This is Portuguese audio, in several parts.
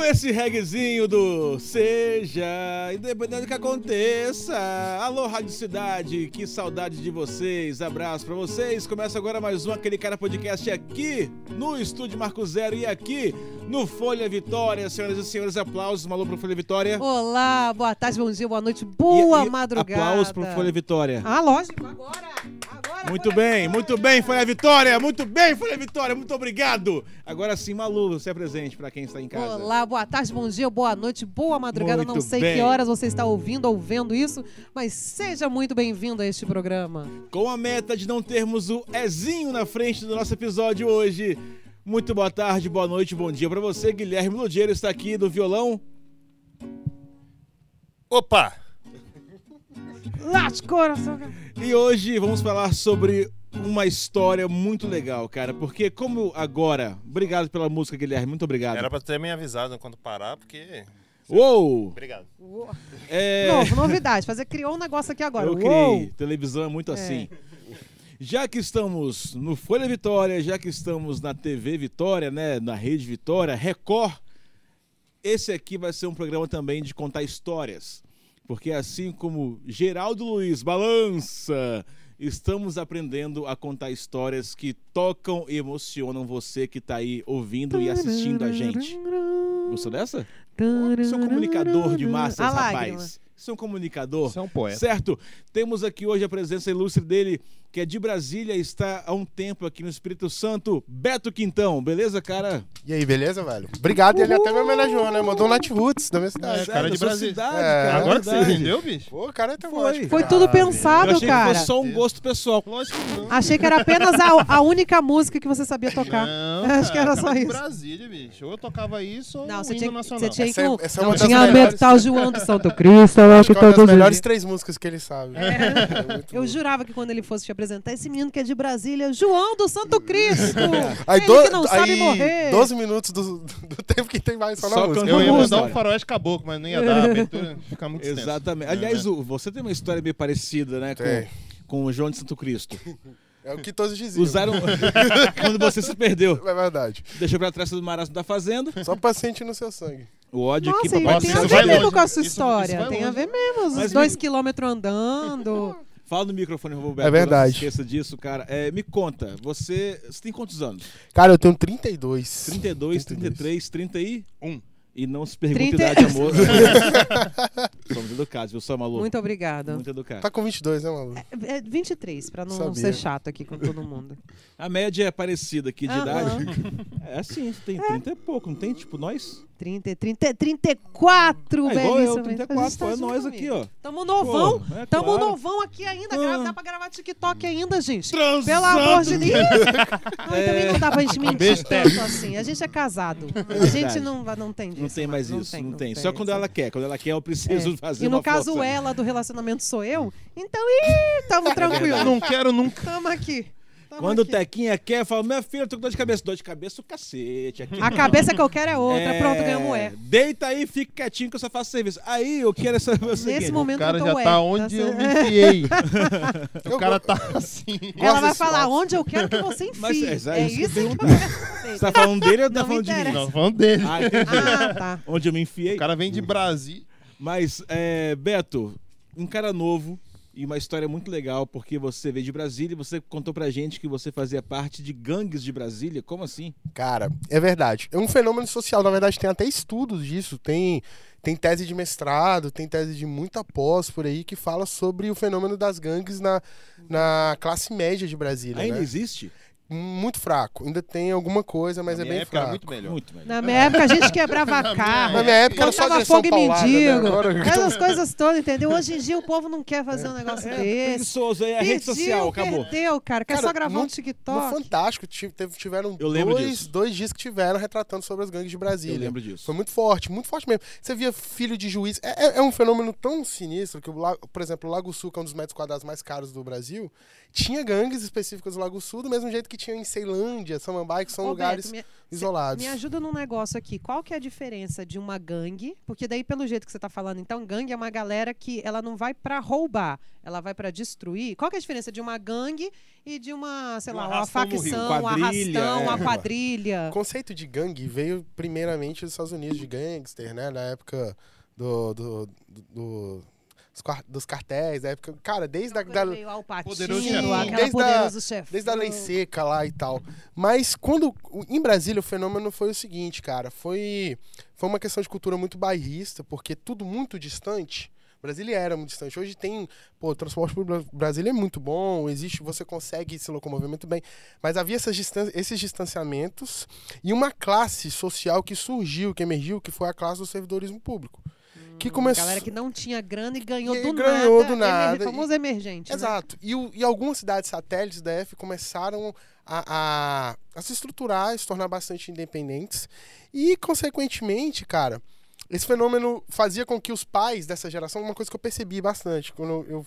Com esse reggaezinho do Seja, independente do que aconteça. Alô, Rádio Cidade, que saudade de vocês. Abraço pra vocês. Começa agora mais um Aquele Cara Podcast aqui no Estúdio Marco Zero e aqui no Folha Vitória. Senhoras e senhores, aplausos. Malu pro Folha Vitória. Olá, boa tarde, bom dia, boa noite, boa E- e madrugada. Aplausos pro Folha Vitória. Ah, lógico, agora. Muito bem, muito bem, Folha Vitória. Muito bem, Folha Vitória. Muito obrigado. Agora sim, Malu, você é presente pra quem está em casa. Olá, boa tarde, bom dia, boa noite, boa madrugada. Muito Não sei bem. que horas você está ouvindo ou vendo isso, mas seja muito bem-vindo a este programa. Com a meta de não termos o Ezinho na frente do nosso episódio hoje. Muito boa tarde, boa noite, bom dia pra você. Guilherme Ludiero está aqui do violão. Opa! Late coração. E hoje vamos falar sobre uma história muito legal, cara. Porque como agora... Obrigado pela música, Guilherme. Muito obrigado. Era pra ter me avisado quando parar, porque. Uou! Obrigado. É... Novo, novidade. Fazer criou um negócio aqui agora. Eu Uou. criei. Televisão é muito assim. Já que estamos no Folha Vitória, já que estamos na TV Vitória, né, na Rede Vitória, Record, esse aqui vai ser um programa também de contar histórias. Porque assim como Geraldo Luiz balança, estamos aprendendo a contar histórias que tocam e emocionam você que está aí ouvindo e assistindo a gente. Gostou dessa? Você é um comunicador de massas, rapaz. Você é um comunicador. Você é um poeta. Certo? Temos aqui hoje a presença ilustre dele, que é de Brasília, está há um tempo aqui no Espírito Santo, Beto Quintão. Beleza, cara? E aí, beleza, velho? Obrigado, e ele até me homenageou, né? Mandou um Nat Roots da minha cidade. É, cara de Brasília. cidade, É. cara. Agora que você verdade. entendeu, bicho? Pô, o cara é tão Foi. ótimo. Foi tudo Eu pensado, achei que cara. fosse só um gosto pessoal. Lógico que não. Achei que era apenas a, a única música que você sabia tocar. Não, Acho que era só isso. Brasília, bicho. Ou eu tocava isso ou Não, o você hino tinha, nacional. você tinha que. Essa é- essa é não uma das tinha melhores. metal João do Santo Cristo, eu Acho que é das todos melhores três músicas que ele sabe. É muito Eu bom. jurava que quando ele fosse te apresentar, esse menino que é de Brasília, João do Santo Cristo. Aí, ele do- que não sabe aí morrer. 12 minutos do, do tempo que tem mais só na Só música. cantando Eu ia mandar um faroeste caboclo, mas não ia dar. A abertura fica muito. Exatamente. Aliás, o- você tem uma história bem parecida, né? Tem. Com, com o João de Santo Cristo. É o que todos diziam. Usaram. quando você se perdeu. É verdade. Deixou pra trás do marasmo da fazenda. Só paciente no seu sangue. O ódio aqui, Nossa, e papai tem a isso ver mesmo longe. com a sua Isso- isso história. vai tem a ver mesmo. Os Mas dois me- quilômetros andando. Fala no microfone, Roberto. É verdade. Não esqueça disso, cara. É, me conta, você, você tem quantos anos? Cara, eu tenho 32. 32, 32. 33, 31? Um. E não se pergunta 30. idade, amor. Somos educados, viu? Só maluco. Muito obrigada. Muito educado. Tá com 22, né, maluco? É 23, pra não Sabia. ser chato aqui com todo mundo. A média é parecida aqui de Aham. idade. É assim, você tem 30 e pouco, não tem? Tipo, nós? 30, 30, 34, É igual eu, 34, pô, é nós aqui, ó. Tamo novão. Pô, é Tamo claro. novão aqui ainda. Ah. Dá pra gravar TikTok ainda, gente. Transando. Pelo amor de Deus. Não, e também não dá pra gente mentir Beijo, tanto assim. A gente é casado. A gente não, não tem disso. Não tem mais isso, não, tem. Só quando ela quer. Quando ela quer, eu preciso É. fazer E no uma caso, força. ela do relacionamento sou eu. Então, ih, tamo tranquilo. Não quero nunca. Tamo aqui. Quando o. Tequinha quer, fala, minha filha, eu tô com dor de cabeça. Dor de cabeça, o cacete. Aqui A não. cabeça que eu quero é outra. É, Pronto, ganhamos é. Deita aí, fica quietinho que eu só faço serviço. Aí eu quero saber o seguinte. Nesse O momento cara eu já tô tá é, onde eu certo? me enfiei. Eu O cara tá assim. Ela vai falar onde eu quero que você enfie. Mas é, é, isso que eu isso que eu quero. Você tá falando dele ou tá falando de mim? Não, falando dele. Ah, entendi. Ah, tá. Onde eu me enfiei. O cara vem de Brasília. Mas, é, Beto, um cara novo e uma história muito legal, porque você veio de Brasília e você contou pra gente que você fazia parte de gangues de Brasília. Como assim? Cara, é verdade. É um fenômeno social, na verdade tem até estudos disso, tem tem tese de mestrado, tem tese de muita pós por aí que fala sobre o fenômeno das gangues na, na classe média de Brasília, Ainda né? existe? Muito fraco. Ainda tem alguma coisa, mas Na é minha bem época era fraco. muito melhor. Muito melhor. Na minha época a gente quebrava carro. Na minha época era só agressão fogo e paulada, né? mendigo. Agora- Essas coisas todas, entendeu? Hoje em dia o povo não quer fazer um negócio desse. Preguiçoso, é a rede Pediu, social, acabou. perdeu, cara. Quer Cara, só gravar no- um No TikTok? Fantástico, ti- teve- tiveram Eu lembro dois, disso. dois dias que tiveram retratando sobre as gangues de Brasília. Eu lembro disso. Foi muito forte, muito forte mesmo. Você via filho de juiz. É, é- é um fenômeno tão sinistro que, o Lago- por exemplo, o Lago Sul, que é um dos metros quadrados mais caros do Brasil, tinha gangues específicas do Lago Sul, do mesmo jeito que tinha em Ceilândia, Samambaia, que são Ô, lugares me, isolados. me ajuda num negócio aqui. Qual que é a diferença de uma gangue? Porque daí, pelo jeito que você tá falando, então, gangue é uma galera que ela não vai pra roubar, ela vai pra destruir. Qual que é a diferença de uma gangue e de uma, sei lá, uma facção, um arrastão, é. uma quadrilha? O conceito de gangue veio primeiramente dos Estados Unidos, de gangster, né? Na época do, do- do- dos cartéis, da época. Cara, desde a, da, Meio Poderoso. Desde chefão. desde a lei seca lá e tal. Mas quando. Em Brasília, o fenômeno foi o seguinte, cara. Foi, foi uma questão de cultura muito bairrista, porque tudo muito distante. Brasília era muito distante. Hoje tem, pô, o transporte por Bra- Brasília é muito bom, existe, você consegue se locomover muito bem. Mas havia essas distan- esses distanciamentos e uma classe social que surgiu, que emergiu, que foi a classe do servidorismo público. Que começou. Galera que não tinha grana e ganhou E do ganhou nada. do nada, emer- famoso emergente. né? Exato. E, o- e algumas cidades satélites da F começaram a, a- a se estruturar, a se tornar bastante independentes. E, consequentemente, cara, esse fenômeno fazia com que os pais dessa geração, uma coisa que eu percebi bastante, quando eu.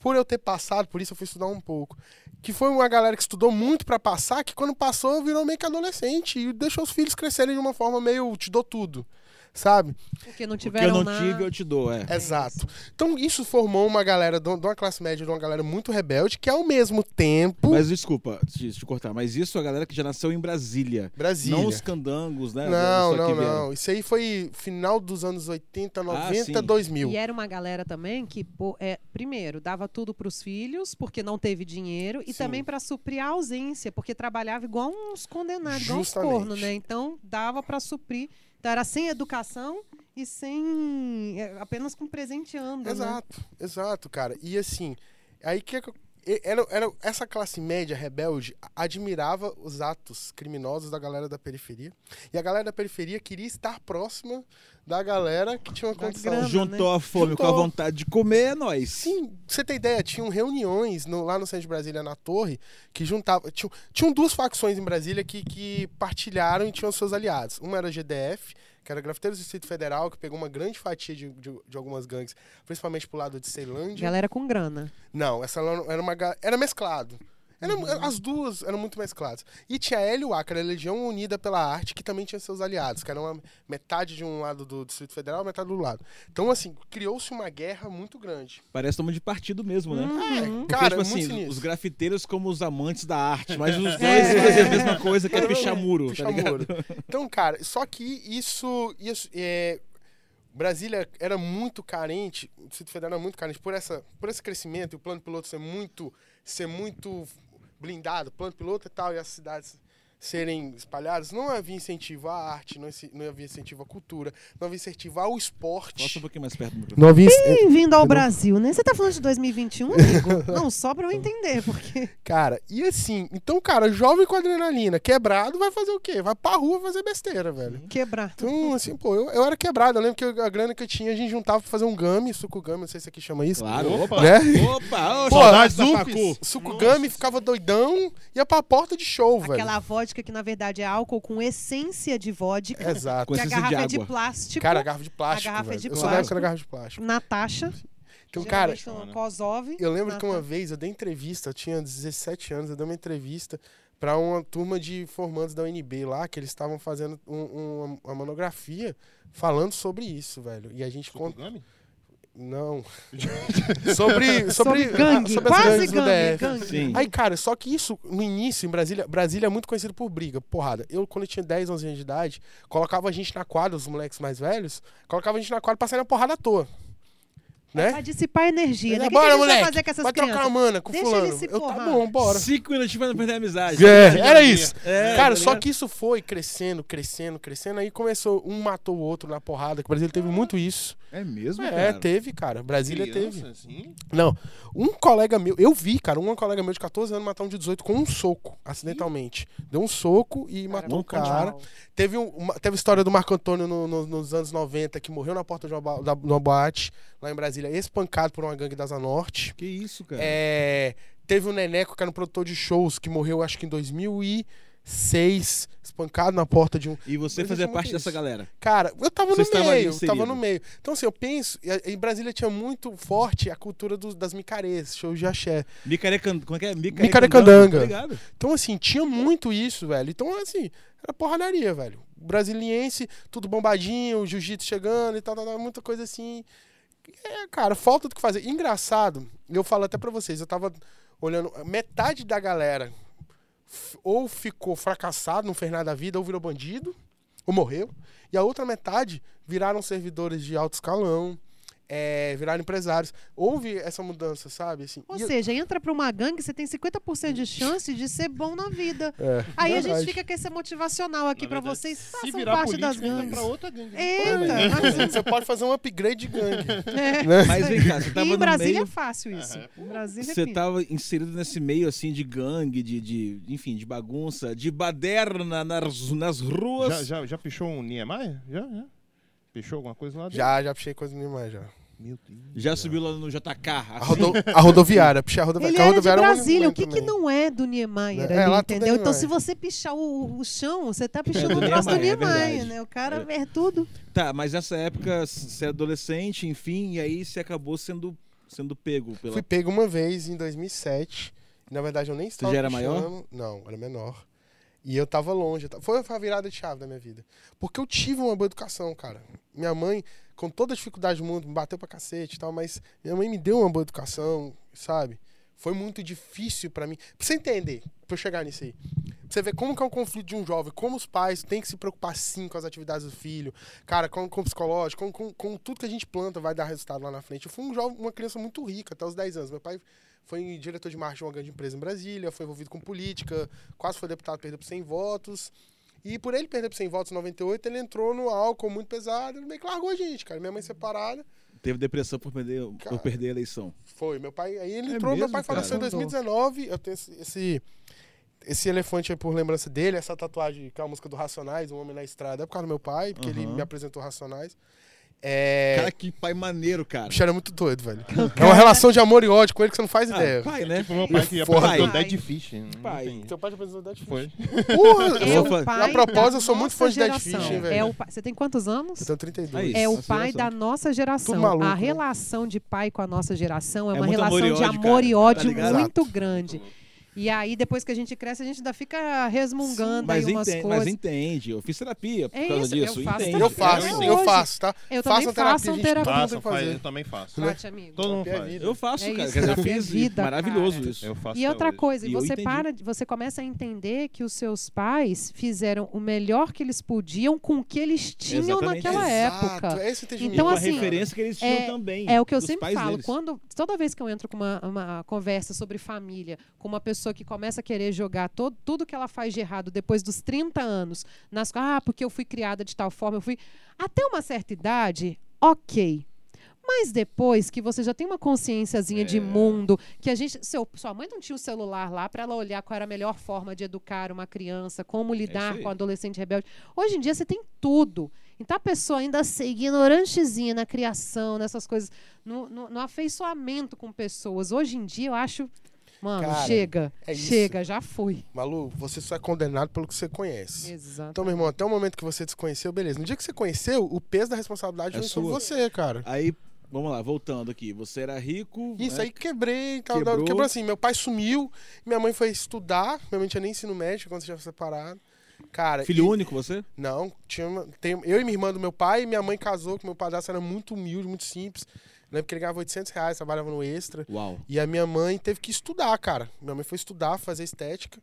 Por eu ter passado, por isso eu fui estudar um pouco. Que foi uma galera que estudou muito pra passar, que quando passou virou meio que adolescente e deixou os filhos crescerem de uma forma meio te dou tudo. Sabe? Porque não O que eu tiveram não nada. tive, eu te dou, é. Exato. Então isso formou uma galera de uma classe média, de uma galera muito rebelde, que ao mesmo tempo. Mas desculpa te, te cortar, mas isso é a galera que já nasceu em Brasília. Brasília. Não os candangos, né? Não, não, não. Isso aí foi final dos anos 80, 90, sim. 2000. E era uma galera também que, pô, é, primeiro, dava tudo para os filhos, porque não teve dinheiro, e Sim. também para suprir a ausência, porque trabalhava igual uns condenados, igual uns Justamente. cornos, né? Então, dava para suprir. Então, era sem educação e sem. é, apenas com presenteando. Né? Exato, exato, cara. E assim, aí que e- era, era essa classe média rebelde admirava os atos criminosos da galera da periferia. E a galera da periferia queria estar próxima da galera que tinha uma condição. grana. Juntou a fome com a Juntou. vontade de comer, é nóis. Sim, pra você ter ideia, tinham reuniões no- lá no centro de Brasília, na torre, que juntavam. Tinham, tinham duas facções em Brasília que, que partilharam e tinham seus aliados. Uma era a GDF, que era Grafiteiros do Distrito Federal, que pegou uma grande fatia de, de, de algumas gangues, principalmente pro lado de Ceilândia. Galera com grana. Não, essa era uma. Era mesclado. Era- Uhum. As duas eram muito mescladas. E tinha a LUA, que era a Legião Unida pela Arte, que também tinha seus aliados, que era uma metade de um lado do Distrito Federal, metade do lado. Então, assim, criou-se uma guerra muito grande. Parece nome de partido mesmo, né? É, Uhum. Porque, cara, tipo é assim, sinistro. os grafiteiros como os amantes da arte, mas os dois É. fazem a mesma coisa que é pichar muro, tá Puxa-muro. ligado? Então, cara, só que isso. isso é, Brasília era muito carente, o Distrito Federal era muito carente por, essa, por esse crescimento e o plano piloto ser muito, ser muito blindado, plano piloto e tal, e as cidades serem espalhadas, não havia incentivo à arte, não, não havia incentivo à cultura, não havia incentivo ao esporte. um pouquinho mais perto do microfone. Não havia. Bem-vindo ao Entendeu? Brasil, né? Você tá falando de 2021, amigo? Não, só pra eu entender, porque. Cara, e assim, então, cara, jovem com adrenalina, quebrado, vai fazer o quê? Vai pra rua fazer besteira, velho. Quebrar. Então, assim, pô, eu, eu era quebrado. Eu lembro que eu- a grana que eu tinha, a gente juntava pra fazer um gummy, suco gummy, não sei se aqui chama isso. Claro, opa. Né? Opa, Pô, saudades da. Facu. Suco gummy, ficava doidão, ia pra porta de show, velho. Aquela vodka que, na verdade, é álcool com essência de vodka. Exato. Com Que a essência de garrafa é de plástico. Cara, a garrafa de plástico. A garrafa é velho. de eu sou da época plástico. da garrafa de plástico. Natasha. Então, cara, Kozov. eu lembro que uma Natasha. vez eu dei entrevista, eu tinha 17 anos, eu dei uma entrevista pra uma turma de formandos da UNB lá, que eles estavam fazendo um- um- uma monografia falando sobre isso, velho. E a gente conta. Não. sobre, sobre, Sobre gangue, sobre as quase gangue, DF. gangue. Sim. Aí, cara, só que isso, no início, em Brasília, Brasília é muito conhecido por briga, porrada. Eu, quando eu tinha 10, 11 anos de idade, colocava a gente na quadra, os moleques mais velhos, colocava a gente na quadra pra sair na porrada à toa. Né? Pra dissipar energia, né? Bora, a moleque, vai fazer com essas vai trocar crianças? uma mana com Deixa fulano. ele se eu, tá bom, bora. Cinco minutinhos pra não perder a amizade. É, era isso. É, Cara, tá só que isso foi crescendo, crescendo, crescendo. Aí começou, um matou o outro na porrada, que o Brasil teve muito isso. É mesmo, É, cara? teve, cara. Brasília Criança, teve. assim? Não, um colega meu, eu vi, cara, um colega meu de 14 anos matar um de 18 com um soco, acidentalmente. Deu um soco e matou o Caramba, cara. Teve, um- uma, teve a história do Marco Antônio no- no- nos anos 90, que morreu na porta de uma, da, de uma boate, lá em Brasília, espancado por uma gangue da Asa Norte. Que isso, cara? É, teve o Neneco, que era um produtor de shows, que morreu acho que em seis, espancado na porta de um. E você Mas fazia eu parte dessa galera. Cara, eu tava Você no meio, inserido. tava no meio. Então, assim, eu penso, em Brasília tinha muito forte a cultura dos- das micarês, shows de axé. Micarecan... Como é que é? Micarecandanga. Tá ligado? Então, assim, tinha muito isso, velho. Então, assim, era porradaria, velho. Brasiliense, tudo bombadinho, jiu-jitsu chegando e tal, tal, tal, muita coisa assim. É, cara, falta do que fazer. Engraçado, eu falo até pra vocês, eu tava olhando, metade da galera ou ficou fracassado, não fez nada da vida, ou virou bandido, ou morreu. E a outra metade viraram servidores de alto escalão, é, viraram empresários. Houve essa mudança, sabe? Assim, Ou seja, entra pra uma gangue, você tem 50% de chance de ser bom na vida. é, Aí a gente verdade. fica com esse motivacional aqui verdade, vocês. Se Façam virar parte das político, gangues. pra outra gangue. Eita, imagina. Você pode fazer um upgrade de gangue. É. né? Mas vem cá, você tava E em no Brasília meio... é fácil isso. Em Brasília é Você fim. tava inserido nesse meio assim de gangue, de, de enfim, de bagunça, de baderna nas, nas ruas. Já, já, já pichou um Niemeyer? Já, já. Pichou alguma coisa lá dentro? Já, já puxei coisa nenhuma já. Meu Deus. Já subiu lá no JK. A, assim? rodo- a rodoviária, puxei a rodoviária. Ele a era de rodoviária é um Brasília. O que, que não é do Niemeyer É, ali, é entendeu? Então, se você pichar o, o chão, você tá pichando do o troço do Niemeyer, é né? O cara vê tudo. Tá, mas nessa época você é adolescente, enfim, e aí você acabou sendo, sendo pego pela. Fui pego uma vez em 2007. Na verdade, eu nem estava já era pichando. maior? Não, era menor. E eu tava longe. Foi a virada de chave da minha vida. Porque eu tive uma boa educação, cara. Minha mãe, com toda a dificuldade do mundo, me bateu pra cacete e tal, mas minha mãe me deu uma boa educação, sabe? Foi muito difícil pra mim. Pra você entender, pra eu chegar nisso aí. Pra você ver como que é um conflito de um jovem, como os pais têm que se preocupar sim com as atividades do filho, cara, com, com o psicológico, com, com, com tudo que a gente planta vai dar resultado lá na frente. Eu fui um jovem, uma criança muito rica, até os 10 anos. Meu pai foi diretor de marketing de uma grande empresa em Brasília, foi envolvido com política, quase foi deputado, perdeu por 100 votos. E por ele perder por 100 votos em 98, ele entrou no álcool muito pesado, ele meio que largou a gente, cara. Minha mãe separada, Teve depressão por perder, Cara. por perder a eleição. foi. Meu pai, aí ele É entrou, meu mesmo, pai faleceu em cara? 2019. Eu tenho esse, esse, esse elefante aí por lembrança dele, essa tatuagem que é a música do Racionais, Um Homem na Estrada, é por causa do meu pai, porque ele Aham. me apresentou Racionais. É. Cara, que pai maneiro, cara. o bicho era muito doido, velho. É uma relação de amor e ódio com ele que você não faz Ah, ideia. pai, né? Tipo, meu pai que apresentou Pai. Dead Fish. Pai. Seu pai te apresentou Dead Fish. Foi. Porra, É pai A propósito, eu sou muito fã de Dead geração. Fish, hein, É velho. o pai- Você tem quantos anos? Eu tenho 32. Aí. É o pai geração. da nossa geração. Maluco, a né? relação de pai com a nossa geração é, É uma relação amor de ódio, amor cara, e tá ódio ligado? muito grande. E aí, depois que a gente cresce, a gente ainda fica resmungando Mas aí umas entende, coisas. mas entende. Eu fiz terapia por É causa isso, eu disso. faço entende. Eu faço, eu faço, tá? Eu também Façam faço terapia, terapia. Façam, faz, eu também faço. Bate, amigo. Todo mundo é faz. Eu faço, É cara. isso, eu é fiz vida, maravilhoso cara. isso. Eu faço E outra hoje. coisa, E eu você para, você começa a entender que os seus pais fizeram o melhor que eles podiam com o que eles tinham Exatamente naquela Exato, época. É esse. Então, com a assim, referência que eles tinham também. É o que eu sempre falo. Quando, toda vez que eu entro com uma, uma conversa sobre família, com uma pessoa que começa a querer jogar todo, tudo que ela faz de errado depois dos 30 anos, nas, ah, porque eu fui criada de tal forma, eu fui. Até uma certa idade, ok. Mas depois que você já tem uma consciênciazinha de É. mundo, que a gente. Seu, sua mãe não tinha o celular lá para ela olhar qual era a melhor forma de educar uma criança, como lidar aí. com o adolescente rebelde. Hoje em dia você tem tudo. Então a pessoa ainda ser ignorantezinha na criação, nessas coisas, no, no, no afeiçoamento com pessoas. Hoje em dia eu acho. Mano, Cara, chega. é chega, já foi. Malu, você só é condenado pelo que você conhece. Exato. Então, meu irmão, até o momento que você desconheceu, beleza. No dia que você conheceu, o peso da responsabilidade É sobre sua. você, cara. Aí, vamos lá, voltando aqui. Você era rico. Isso né? aí quebrei e tal. Quebrou. Quebrou. assim, meu pai sumiu, minha mãe foi estudar, minha mãe tinha nem ensino médio quando você já separado. Cara, Filho e- único, você? Não, tinha uma- tem, eu e minha irmã do meu pai, minha mãe casou, que meu padrasto era muito humilde, muito simples. Lembro que ele ganhava 800 reais, trabalhava no extra. Uau. E a minha mãe teve que estudar, cara. Minha mãe foi estudar, fazer estética.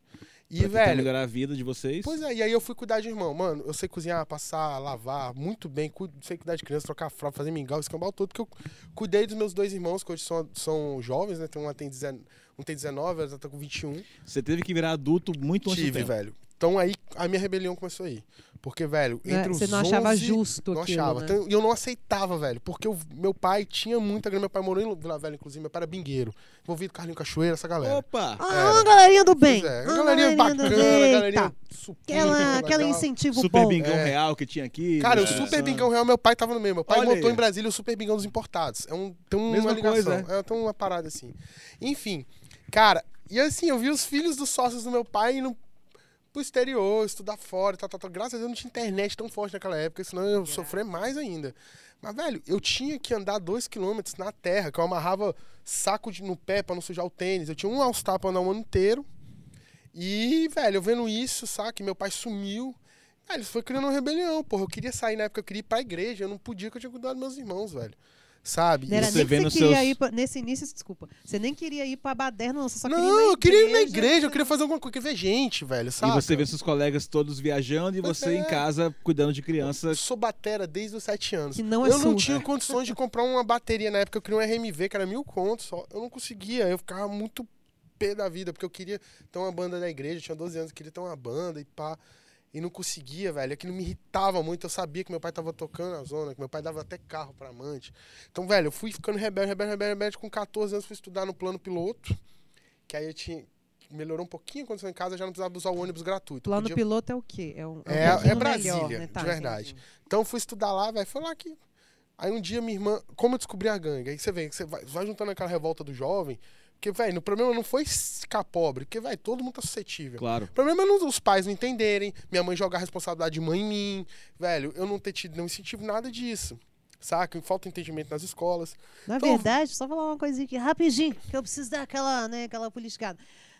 E, pra velho, melhorar a vida de vocês. Pois é, e aí eu fui cuidar de irmão. Mano, eu sei cozinhar, passar, lavar, muito bem. Cuido, sei cuidar de criança, trocar fralda, fazer mingau, escambau todo. Porque eu cuidei dos meus dois irmãos, que hoje são, são jovens, né? Tem uma tem 19, um tem 19, outra tá com 21. Você teve que virar adulto muito antes Tive, velho. Então aí a minha rebelião começou aí. Porque, velho, Né, entre os Você não achava 11, justo Não aquilo, achava. né? Então, E eu não aceitava, velho. Porque o meu pai tinha muita grana. Meu pai morou em Vila Velha, inclusive. Meu pai era bingueiro. Envolvido com Carlinho Cachoeira, essa galera. Opa! Ah, Era. uma galerinha do bem. Pois é, uma galerinha do bacana, galerinha supimpa, Aquela, aquela incentivo Super bom. Bingão É. Real que tinha aqui. Cara, o né? Super Bingão Real, meu pai tava no meio. Meu pai Olha montou aí. em Brasília o Super Bingão dos Importados. É um, tem uma Mesma ligação. coisa, é. tem uma parada assim. Enfim, cara, e assim, eu vi os filhos dos sócios do meu pai indo pro exterior, estudar fora, tal, tal, tal. Graças a Deus não tinha internet tão forte naquela época, senão eu ia sofrer mais ainda. Mas, velho, eu tinha que andar dois quilômetros na terra, que eu amarrava saco de, no pé pra não sujar o tênis. Eu tinha um All-Star pra andar um ano inteiro. E, velho, eu vendo isso, saca? Meu pai sumiu. Velho, isso foi criando uma rebelião, porra. Eu queria sair na época, eu queria ir pra igreja. Eu não podia, porque eu tinha cuidado dos meus irmãos, velho. Sabe? Não era você vê nos queria seus- ir pra, nesse início, desculpa. Você nem queria ir pra baderna, não. Você só queria ir Não, na eu queria ir na igreja, eu queria fazer alguma coisa, eu queria ver gente, velho, sabe? E você vê seus colegas todos viajando e você em É. casa cuidando de Eu criança. sou batera desde os sete anos. Que não é eu não tinha condições de comprar uma bateria na época, eu queria um RMV, que era mil contos só. Eu não conseguia, eu ficava muito pé da vida, porque eu queria ter uma banda da igreja, eu tinha 12 anos, eu queria ter uma banda e pá. E não conseguia, velho. Aquilo me irritava muito. Eu sabia que meu pai tava tocando na zona, que meu pai dava até carro pra amante. Então, velho, eu fui ficando rebelde, rebelde, rebelde, rebelde. Com 14 anos, fui estudar no plano piloto. Que aí eu tinha. Melhorou um pouquinho a condição em casa, já não precisava usar o ônibus gratuito. Plano Podia- piloto é o quê? É, um, É- um pouquinho é Brasília, melhor, né? de Tá, verdade. entendi. Então fui estudar lá, velho. Foi lá que. Aí um dia minha irmã. Como eu descobri a gangue? Aí você vê, você vai, vai juntando aquela revolta do jovem. Porque, velho, o problema não foi ficar pobre, porque, velho, todo mundo tá suscetível. Claro. O problema é não- os pais não entenderem, minha mãe jogar a responsabilidade de mãe em mim, velho, eu não ter tido nenhum incentivo, nada disso. Saca? Falta entendimento nas escolas. Na Então- verdade, só falar uma coisinha aqui rapidinho, que eu preciso dar aquela, né, aquela politicada.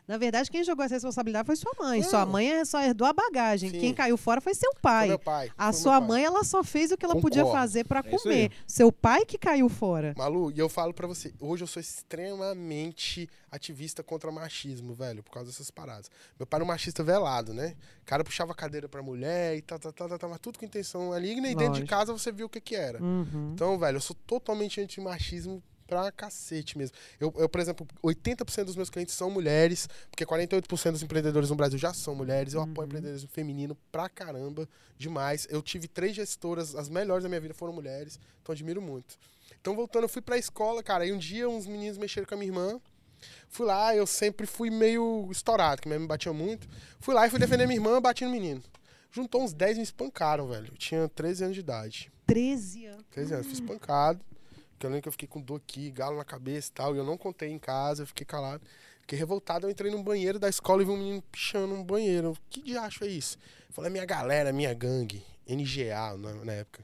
Na verdade, quem jogou essa responsabilidade foi sua mãe. Sua Não. mãe é- só herdou a bagagem. Sim. Quem caiu fora foi seu Foi pai. meu pai. A foi sua meu pai. mãe, ela só fez o que ela podia Concordo. fazer pra É comer. Seu pai que caiu fora. Malu, e eu falo pra você, hoje eu sou extremamente ativista contra machismo, velho, por causa dessas paradas. Meu pai era um machista velado, né? O cara puxava a cadeira pra mulher e tal, tal, tal, tal, tal, mas tudo com intenção maligna e dentro de Lógico. casa você viu o que que era. Uhum. Então, velho, eu sou totalmente anti-machismo pra cacete mesmo. Eu, eu, por exemplo, 80% dos meus clientes são mulheres, porque 48% dos empreendedores no Brasil já são mulheres. Eu apoio empreendedorismo feminino pra caramba, demais. Eu tive três gestoras, as melhores da minha vida foram mulheres, então admiro muito. Então, voltando, eu fui pra escola, cara, e um dia uns meninos mexeram com a minha irmã. Fui lá, eu sempre fui meio estourado, que minha mãe me batia muito. Fui lá e fui defender minha irmã, bati no menino. Juntou uns 10 e me espancaram, velho. Eu tinha 13 anos de idade. 13 anos. 13 anos, fui espancado. Que eu lembro que eu fiquei com dor aqui, galo na cabeça e tal. E eu não contei em casa, eu fiquei calado. Fiquei revoltado, eu entrei no banheiro da escola e vi um menino pichando no banheiro. Que diacho é isso? Eu falei, minha galera, minha gangue. NGA na, na época.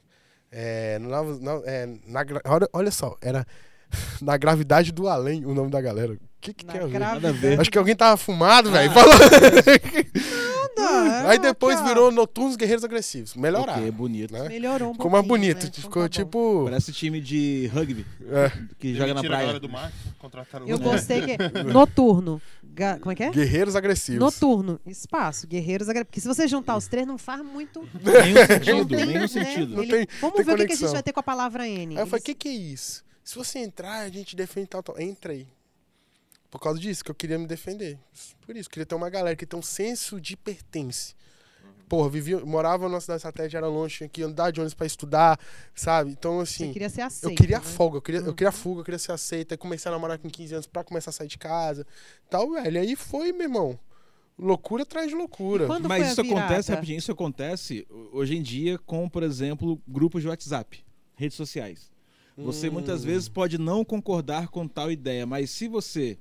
É, Novo- no- é, na olha, olha só, era na gravidade do além o nome da galera. O que, que Na tem a ver? Nada a ver. Acho que alguém tava fumado, velho. Ah. Falou. Nada, Aí é, depois aqui, ó. virou Noturnos Guerreiros Agressivos. Melhorar. Ok, bonito. né? Melhorou um Ficou mais bonito. né? Então Ficou tá bom. tipo. Parece time de rugby é, que joga na praia. do mar, contrataram Eu gostei que. Noturno. Ga- Como é que é? Guerreiros Agressivos. Noturno, espaço, guerreiros agre- Porque se você juntar os três, não faz muito. Nenhum não sentido, tem, nenhum né? sentido. Ele- tem- Vamos tem ver o que, que a gente vai ter com a palavra N. Aí eu falei, o Eles- que, que é isso? Se você entrar, a gente defende tal, tal. Entrei. Por causa disso, que eu queria me defender. Por isso, queria ter uma galera que tem um senso de pertence. Porra, vivia, morava numa cidade satélite, era longe, tinha que andar de ônibus pra estudar, sabe? Então, Você assim, queria ser aceito. eu queria né? folga, eu queria, eu Uhum. queria fuga, eu queria ser aceita. Aí comecei a namorar com 15 anos pra começar a sair de casa. Tal, velho. Aí foi, meu irmão. Loucura atrás de loucura. Quando Mas isso acontece, rapidinho, isso acontece hoje em dia com, por exemplo, grupos de WhatsApp, redes sociais. Você muitas Hum. vezes pode não concordar com tal ideia, mas se você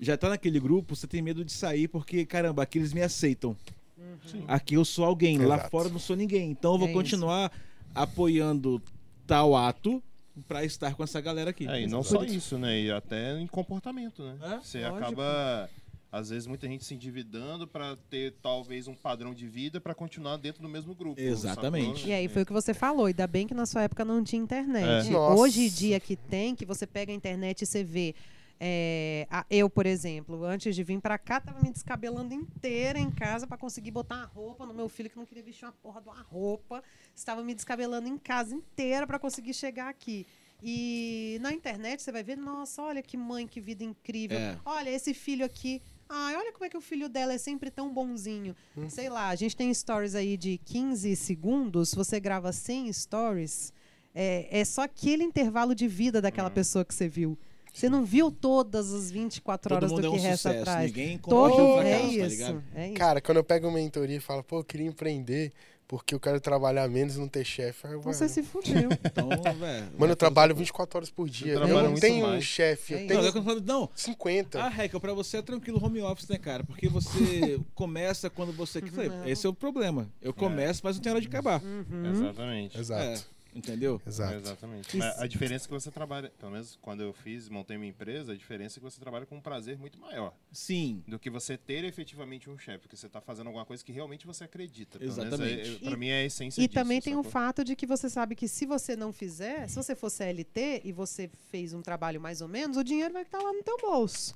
já tá naquele grupo, você tem medo de sair porque, caramba, aqui eles me aceitam. Uhum. Aqui eu sou alguém, lá Exato. fora eu não sou ninguém. Então eu vou É isso. continuar apoiando tal ato pra estar com essa galera aqui. É, e não só isso, né? E até em comportamento, né? É, Você lógico. acaba, às vezes, muita gente se endividando pra ter talvez um padrão de vida pra continuar dentro do mesmo grupo. Exatamente. sacou? E aí foi o que você falou, ainda bem que na sua época não tinha internet. É. Hoje em dia que tem, que você pega a internet e você vê. É, a- eu, por exemplo, antes de vir pra cá, tava me descabelando inteira em casa pra conseguir botar uma roupa no meu filho que não queria vestir uma porra de uma roupa. Estava me descabelando em casa inteira pra conseguir chegar aqui. E na internet você vai ver, nossa, olha que mãe, que vida incrível. É. Olha esse filho aqui. Ai, olha como é que o filho dela é sempre tão bonzinho. Hum. Sei lá, a gente tem stories aí de 15 segundos, você grava 100 stories, é, é só aquele intervalo de vida daquela pessoa que você viu. Você não viu todas as 24 Todo horas do é que um resta sucesso, atrás. ninguém Todo compartilha o é fracasso, tá isso, ligado? é isso. Cara, quando eu pego uma mentoria e falo, pô, eu queria empreender, porque eu quero trabalhar menos e não ter chefe. Eu, Você se fudeu. Então, velho. Mano, eu trabalho 24 horas por dia. Eu trabalha não muito tenho um mais. chefe, É eu. Não, tenho é que eu não, 50. a regra pra você é tranquilo home office, né, cara? Porque você começa quando você quer. Não. Esse é o problema. Eu começo, mas não tem hora de acabar. Uhum. Exatamente. Exato. É, entendeu? Exato. Exatamente. Isso. Mas a diferença é que você trabalha, pelo menos quando eu fiz, montei minha empresa, a diferença é que você trabalha com um prazer muito maior Sim. do que você ter efetivamente um chefe, porque você está fazendo alguma coisa que realmente você acredita. Pelo Exatamente. Menos é, E- pra mim é a essência E disso, também tem o fato de que você sabe que se você não fizer, se você for CLT e você fez um trabalho mais ou menos, o dinheiro vai estar lá no teu bolso.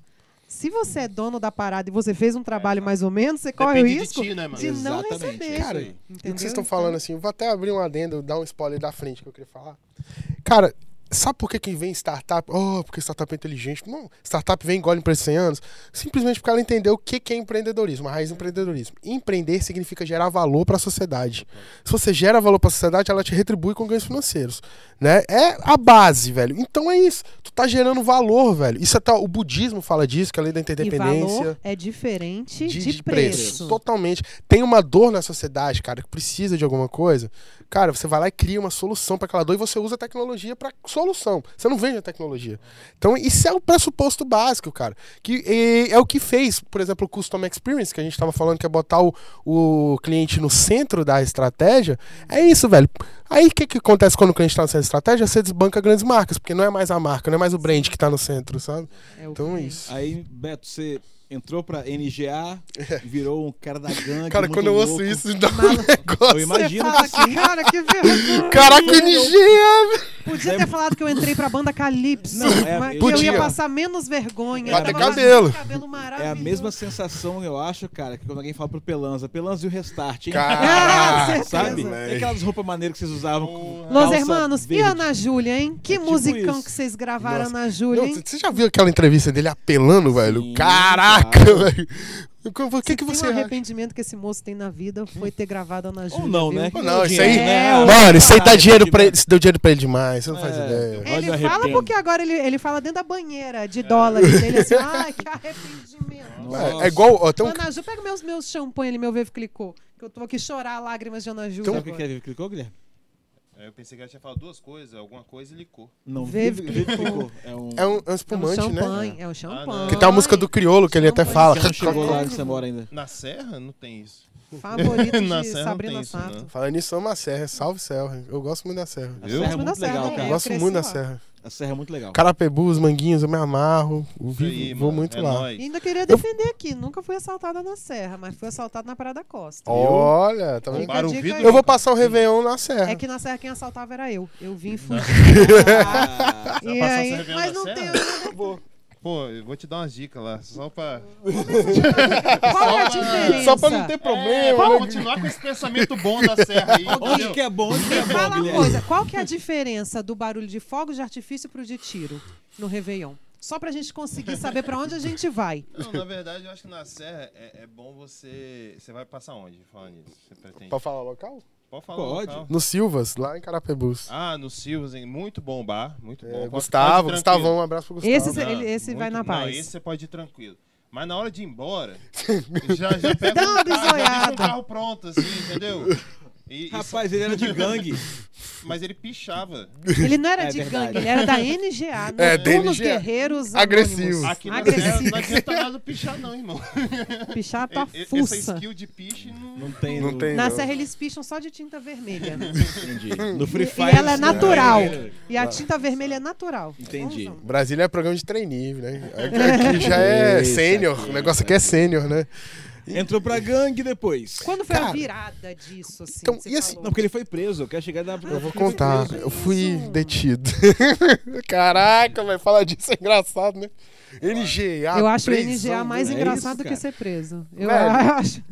Se você é dono da parada e você fez um trabalho mais ou menos, você corre o Depende de risco ti, né, de não Exatamente, receber. é isso Cara. E o que vocês estão Então, falando assim, eu vou até abrir um adendo, dar um spoiler da frente que eu queria falar. Cara, sabe por que, que vem startup? Oh, porque startup é inteligente. Não, startup vem e engole por 100 anos. Simplesmente porque ela entendeu o que, que é empreendedorismo, a raiz do empreendedorismo. Empreender significa gerar valor para a sociedade. Se você gera valor para a sociedade, ela te retribui com ganhos financeiros. Né? É a base, velho. Então é isso. Tu tá gerando valor, velho. Isso até o budismo fala disso, que é a lei da interdependência é diferente de, de, de preço. Totalmente. Tem uma dor na sociedade, cara, que precisa de alguma coisa. Cara, você vai lá e cria uma solução para aquela dor e você usa a tecnologia para solução. Você não vende a tecnologia. Então, isso é o pressuposto básico, cara. Que e, é o que fez, por exemplo, o Custom Experience, que a gente estava falando que é botar o, o cliente no centro da estratégia. É isso, velho. Aí o que, que acontece quando o cliente está no centro estratégia? Você desbanca grandes marcas, porque não é mais a marca, não é mais o brand que está no centro, sabe? É Então é isso. Aí, Beto, você entrou pra NGA, virou um cara da gangue. Cara, muito quando eu ouço louco. isso, me dá um Eu negócio. imagino Fala que que, sim. cara, que vergonha. Caraca, NG, velho. Podia ter falado que eu entrei pra banda Calypso. Não, é- mas que eu Podia. ia passar menos vergonha. Bater Eu tava cabelo. cabelo É a mesma sensação, eu acho, cara, que quando alguém fala pro Pelanza, Pelanza e o restart, hein? Ah, certeza. Sabe? E aquelas roupas maneiras que vocês usavam com Los Hermanos, e verde. a Ana Júlia, hein? Que É tipo musicão isso. que vocês gravaram Nossa. na Júlia, hein? você já viu aquela entrevista dele apelando, velho? Sim, Caraca, velho. O que, que Tem você um acha? arrependimento que esse moço tem na vida foi ter gravado a Ana Júlia. Ou não, né? Ou não, isso aí- É, Ah, Mano, isso aí dá dinheiro pra ele. Isso deu dinheiro pra ele demais, você não faz É. ideia. Olha, Ele fala porque agora ele, ele fala dentro da banheira de dólares dele, assim, ai, que arrependimento. Nossa. É, é igual. Ó, um, Ana Júlia, pega meus, meus champanhe ali, meu Vevo Clicou, que eu tô aqui chorar lágrimas de Ana Júlia. Sabe o que é Clicou, Guilherme? Eu pensei que ela tinha falado duas coisas, alguma coisa e licou. Não, Vive. Clicou. É um... é um, é um É um espumante, né? champanhe, é um não. champanhe. Que tem a música do Criolo que ele até fala. Você não chegou lá onde você mora ainda. Na Serra não tem isso. Favorito Na de Serra não Sabrina tem isso, Sato. não. Falando nisso, amo a Serra. Salve Serra. Eu gosto muito da Serra. É Gosto muito da Serra legal, também. cara. eu gosto cresci muito da. Serra. A Serra é muito legal. Carapebus, Manguinhos, eu me amarro. Vivo, aí, vou mano, muito é lá. nóis. E ainda queria defender aqui, nunca fui assaltada na Serra, mas fui assaltada na Praia da Costa. Olha, tá vendo? Dica vidro. Eu vou passar o Réveillon na Serra. É que na Serra quem assaltava era eu. Eu vim fugir. Ah, E aí, mas não Serra? tem. Pô, eu vou te dar umas dicas lá, só pra... Qual é a diferença? Só pra não ter É, problema. vamos né? continuar com esse pensamento bom da Serra aí, onde entendeu? que é bom? Onde que é bom, fala uma coisa, qual que é a diferença do barulho de fogos de artifício pro de tiro no Réveillon? Só pra gente conseguir saber pra onde a gente vai. Não, na verdade, eu acho que na Serra é, é bom você... Você vai passar onde, falando nisso? Você pretende? Pode falar local? Pode falar Pode. No Silvas, lá em Carapebus. Ah, no Silvas, hein? muito bom bar, muito bom. É, Pode- Gustavo, Gustavão, um abraço pro Gustavo. Esse- Não, ele- esse vai muito- na paz. Não, esse você pode ir tranquilo. Mas na hora de ir embora, já, já pega Dá uma um carro, já um carro pronto, assim, entendeu? E- e Rapaz, ele era de gangue. Mas ele pichava. Ele não era É de verdade. gangue, ele era da NGA, É, da Noturnos NGA. Guerreiros Agressivos. Aqui na Agressivo. Não adianta nada pichar, não, irmão. Pichar tá E- e- Essa fuça. skill de piche não. Não tem. Não no- tem. Na não. Serra eles picham só de tinta vermelha. Entendi. No Free E Fire. ela é não natural. E a tinta vermelha é natural. Entendi. Vamos. Brasília é programa de trainee, né? Aqui já é sênior. O negócio aqui é sênior, né? Entrou pra gangue depois. Quando foi a Cara, virada disso, assim? então, e assim- falou? Não, porque ele foi preso. Eu quero chegar na. Eu vou contar. Eu fui detido. Caraca, vai falar disso é engraçado, né? NGA. Eu acho o NGA mais é engraçado isso, do que ser preso. Eu Velho, acho.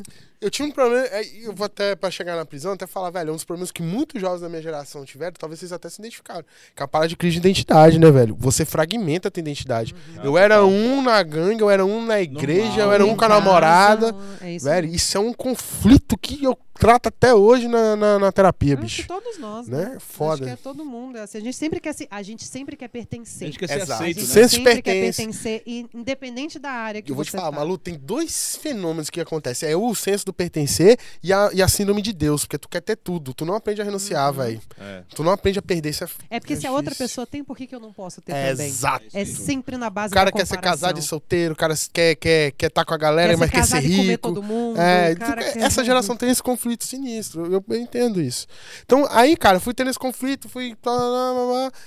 Eu tinha um problema, é, eu vou até pra chegar na prisão, até falar, velho, é um dos problemas que muitos jovens da minha geração tiveram, talvez vocês até se identificaram, que é a parada de crise de identidade, né, velho? Você fragmenta a tua identidade. Eu era um na gangue, eu era um na igreja, Normal. eu era um com a namorada. É isso Velho, isso é um conflito que eu trata até hoje na, na, na terapia, Acho bicho. que todos nós, Né? né? Foda. Acho que é todo mundo. é assim, a gente sempre quer se, a gente sempre quer A pertencer. gente quer ser Exato. A aceito, gente né? Senso de sempre quer pertence. pertencer, e independente da área que Eu vou te você falar, tá. Malu, tem dois fenômenos que acontecem. É o senso do pertencer e a, e a síndrome de Deus, porque tu quer ter tudo. Tu não aprende a renunciar, Uhum. velho. É. Tu não aprende a perder. Isso é, É porque é se a outra pessoa tem, por que, que eu não posso ter é também? exato. É sempre na base O cara da quer ser casado e solteiro, o cara quer estar quer, quer tá com a galera, quer mas quer ser e comer rico. todo mundo. É, cara quer- essa geração tem esse conflito sinistro. Eu, eu entendo isso. Então, aí, cara, eu fui tendo esse conflito, fui. tá, tá, tá, tá,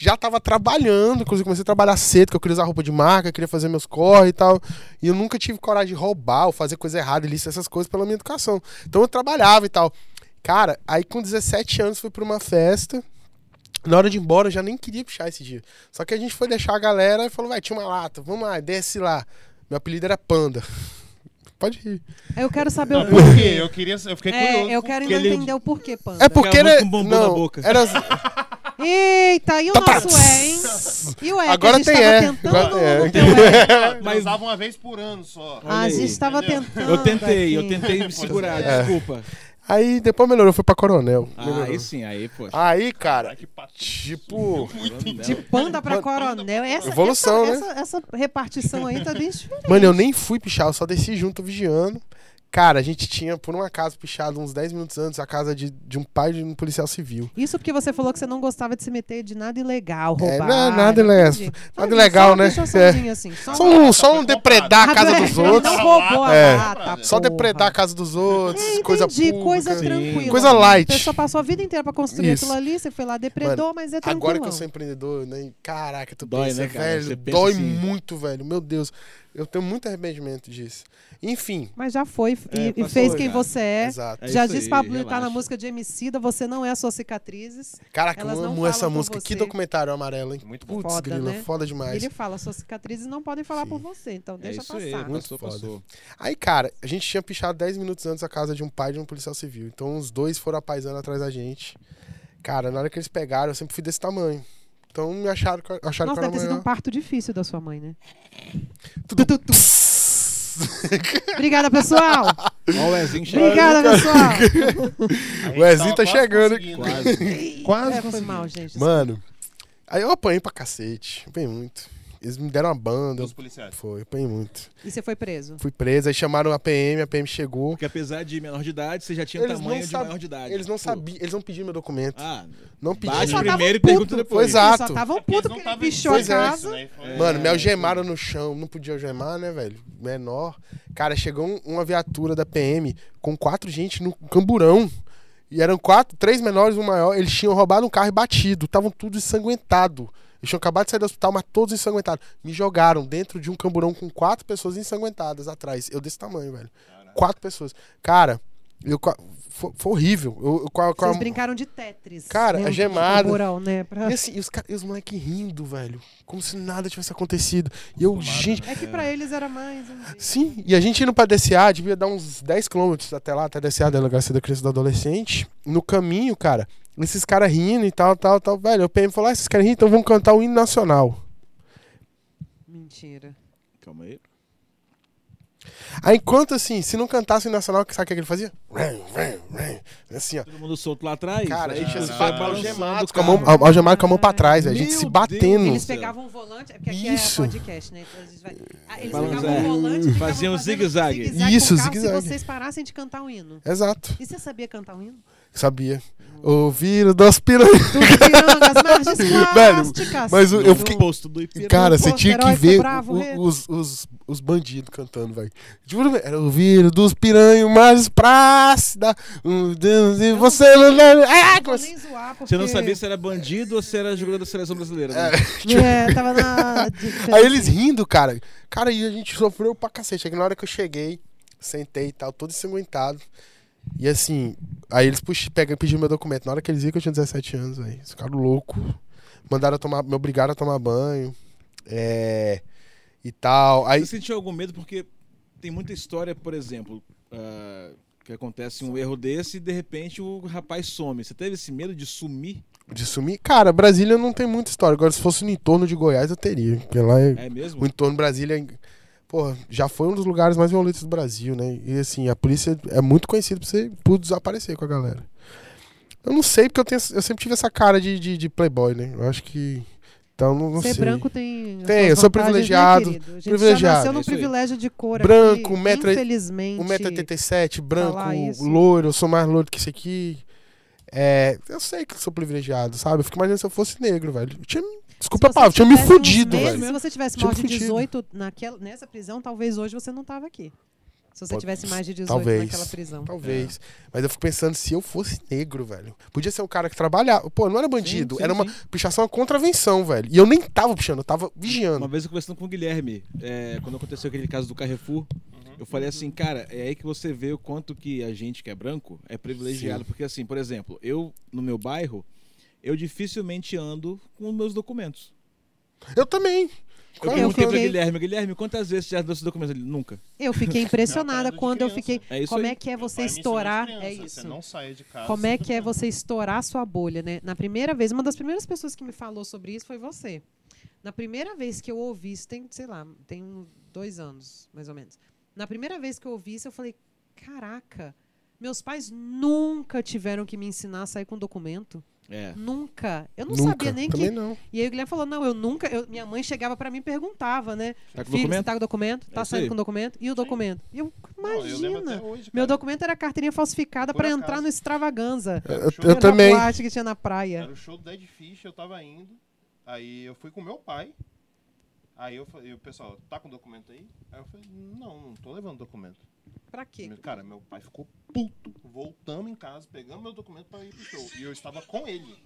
Já tava trabalhando, inclusive comecei a trabalhar cedo, que eu queria usar roupa de marca, queria fazer meus corre e tal. E eu nunca tive coragem de roubar ou fazer coisa errada, ilícita, essas coisas pela minha educação. Então eu trabalhava e tal. Cara, aí com 17 anos fui pra uma festa. Na hora de ir embora, eu já nem queria puxar esse dia. Só que a gente foi deixar a galera e falou, vai, tinha uma lata, vamos lá, desce lá. Meu apelido era Panda. Pode ir. Eu quero saber Não, o por porquê. quê? Eu queria, eu fiquei É, curioso. eu quero ainda ele- entender o porquê, Panda. É porque era. com bumbum na Não, boca. era. Eita, e o Tá, nosso tá. é, hein? E o é, Agora a gente tem tava é. tentando Agora tem é. não ter o é. Mas usava uma vez por ano só. Ah, a aí, gente tava entendeu? tentando. Eu tentei, eu aqui. tentei me segurar, É. desculpa. Aí depois melhorou, foi pra Coronel. Ah, Melhorou. aí sim, aí, poxa. Aí, cara, que tipo. De panda pra coronel. Essa, Evolução, essa, né? essa, essa repartição aí tá bem diferente. Mano, eu nem fui pichar, eu só desci junto vigiando. Cara, a gente tinha, por um acaso, pichado uns 10 minutos antes a casa de, de um pai de um policial civil. Isso porque você falou que você não gostava de se meter de nada ilegal, É, roubar. não, nada ilegal. entendi. Nada Ah, ilegal, né? pichaçãozinha assim, só Só um, só um depredar a casa dos outros. Não roubou a É. lata, Só depredar a casa dos outros, É, coisa entendi, pública. coisa Sim. tranquila. Coisa light. A pessoa passou a vida inteira pra construir Isso. aquilo ali, você foi lá, depredou, mas é tranquilo. Agora que eu sou empreendedor, né? Caraca, tu Dói, pensa, né, cara? velho, dói assim. muito, velho. Meu Deus, eu tenho muito arrependimento disso. Enfim, Mas já foi e, É, e fez quem você é. exato. É já disse aí, Pablo tá na música de Emicida, você não é as suas cicatrizes. Caraca, elas eu amo essa música. Que documentário amarelo, hein? Muito bom. Putz, Foda, grila, né? foda demais. Ele fala, suas cicatrizes não podem falar Sim. por você, então É deixa aí, passar. Muito passou, foda. passou. Aí, cara, a gente tinha pichado 10 minutos antes a casa de um pai de um policial civil. Então os dois foram apaisando atrás da gente. Cara, na hora que eles pegaram, eu sempre fui desse tamanho. Então me acharam, que- acharam Nossa, que eu deve ter era sido um parto difícil da sua mãe, né? Tudo- Obrigada, pessoal! Ó o Ezinho chegando. Obrigada, pessoal! O Ezinho tá quase chegando. conseguindo. Quase. Quase É, foi mal, gente. Mano, aí eu apanhei pra cacete. Apanhei muito. Eles me deram uma banda. Dos policiais. Foi, apanhei muito. E você foi preso? Fui preso, aí chamaram a PM, a PM chegou. Porque apesar de menor de idade, você já tinha Eles tamanho de maior de idade. Eles não Pô, sabiam, eles não pediram meu documento. Ah, Não pediram. primeiro e pergunta depois. Pois. Exato. Eles só estavam putos não porque ele pichou a é. casa. Né? Mano, me algemaram no chão, não podia algemar, né, velho? Menor. Cara, chegou um- uma viatura da PM com quatro gente no camburão. E eram quatro, três menores, um maior. Eles tinham roubado um carro e batido. Estavam tudo ensanguentado. Eles tinham acabado de sair do hospital, mas todos ensanguentados. Me jogaram dentro de um camburão com quatro pessoas ensanguentadas atrás. Eu desse tamanho, velho. Quatro pessoas. Cara, eu, foi, foi horrível. Eu, eu, a- a- Vocês brincaram de Tetris. Cara, dentro do algemado. camburão, né? Pra- E assim, e os, e os moleques rindo, velho. Como se nada tivesse acontecido. E eu, gente, É que pra eles era mais. Sim, e a gente indo pra DCA, devia dar uns 10 km até lá, até a DCA, Delegacia da Criança e do Adolescente. No caminho, cara, esses caras rindo e tal, tal, tal. Velho, o PM falou: ah, esses caras rindo, então vamos cantar o hino nacional. Mentira. Calma aí. Aí, enquanto assim, se não cantasse o hino nacional, sabe o que, ele fazia? Assim, ó. Todo mundo solto lá atrás. Cara, a aí gente você se vai batendo balançando algemados o com a mão, al- algemado com a mão pra trás, velho. A gente Meu se Deus batendo. Eles pegavam um volante, porque aqui Isso. é podcast, né? Então eles pegavam um volante e ficavam Faziam zigue-zague. zigue-zague Isso, o zigue-zague. Se vocês parassem de cantar um hino. Exato, E você sabia cantar um hino? Sabia. Ouviram das piranhas. Do Pirangas, margens Velho, plásticas. mas eu No fiquei- posto do Ipiranga. Cara, você tinha que ver bravo, o- os, os, os bandidos cantando, velho. Juro, era o vírus dos piranhos mais prácida. Um Deus e você não. Ah, porque... Você não sabia se era bandido ou se era jogador da seleção brasileira. Né? É, tava na... Aí eles rindo, cara. Cara, e a gente sofreu pra cacete. Aí na hora que eu cheguei, sentei e tal, todo ensanguentado. E assim, aí eles pux... pegam, pediram meu documento. Na hora que eles viram que eu tinha 17 anos, velho. Eles ficaram loucos. Mandaram tomar, me obrigaram a tomar banho. É. E tal. Aí, Você sentiu algum medo porque tem muita história, por exemplo, ah, que acontece um erro desse e de repente o rapaz some. Você teve esse medo de sumir? de sumir. Cara, Brasília não tem muita história. Agora, se fosse no entorno de Goiás, eu teria. Porque lá é. É mesmo? O entorno de Brasília. é- Pô, já foi um dos lugares mais violentos do Brasil, né? E assim, a polícia é muito conhecida por, ser, por desaparecer com a galera. Eu não sei, porque eu, tenho, eu sempre tive essa cara de, de, de playboy, né? Eu acho que. Então, não, não Ser sei. branco tem. Tem, eu sou né, privilegiado, querido? A gente privilegiado, já nasceu é no privilégio de cor Branco, aqui, metro e- infelizmente. 1,87m, branco, loiro, eu sou mais loiro que esse aqui. É, eu sei que eu sou privilegiado, sabe? Eu fico imaginando se eu fosse negro, velho. Eu tinha, desculpa a palavra, eu tinha me fudido, velho. Se você tivesse maior de me fudido. 18 naquela, nessa prisão, talvez hoje você não tava aqui. Se você Pode- tivesse mais de 18 talvez. naquela prisão. Talvez. Mas eu fico pensando se eu fosse negro, velho. Podia ser um cara que trabalhava. Pô, não era bandido. sim, era uma sim. pichação, uma contravenção, velho. E eu nem tava puxando, eu tava vigiando. Uma vez eu conversando com o Guilherme, é, quando aconteceu aquele caso do Carrefour, eu falei assim, cara, é aí que você vê o quanto que a gente que é branco é privilegiado. Porque assim, por exemplo, eu, no meu bairro, eu dificilmente ando com os meus documentos. Eu também. Eu perguntei eu pra fiquei- Guilherme, Guilherme, quantas vezes você já deu seus documentos? Ele, nunca. Eu fiquei impressionada de quando eu fiquei. É isso Como aí. é que é você estourar? criança, É Você isso. não saia de casa. Como é que é você estourar sua bolha, né? Na primeira vez, uma das primeiras pessoas que me falou sobre isso foi você. Na primeira vez que eu ouvi isso, tem, sei lá, tem uns dois anos, mais ou menos. Na primeira vez que eu ouvi isso, eu falei: caraca, meus pais nunca tiveram que me ensinar a sair com documento. É. Nunca. Eu não Nunca. sabia nem Também que. não. E aí o Guilherme falou: não, eu nunca. eu- minha mãe chegava pra mim e perguntava, né? Tá com Filho, você documento? tá com documento? É Tá saindo aí. com documento? E o documento? E eu, Não, eu imagina. hoje, Meu documento era carteirinha falsificada Por pra acaso. entrar no extravaganza. Era Eu, o também. Na boate que tinha na praia. Era o show do Dead Fish, eu tava indo. Aí eu fui com meu pai. Aí eu falei, o pessoal, tá com documento aí? Aí eu falei, não, não tô levando documento. Pra quê? Cara, meu pai ficou puto. Voltamos em casa, pegando meu documento pra ir pro show. E eu estava com ele.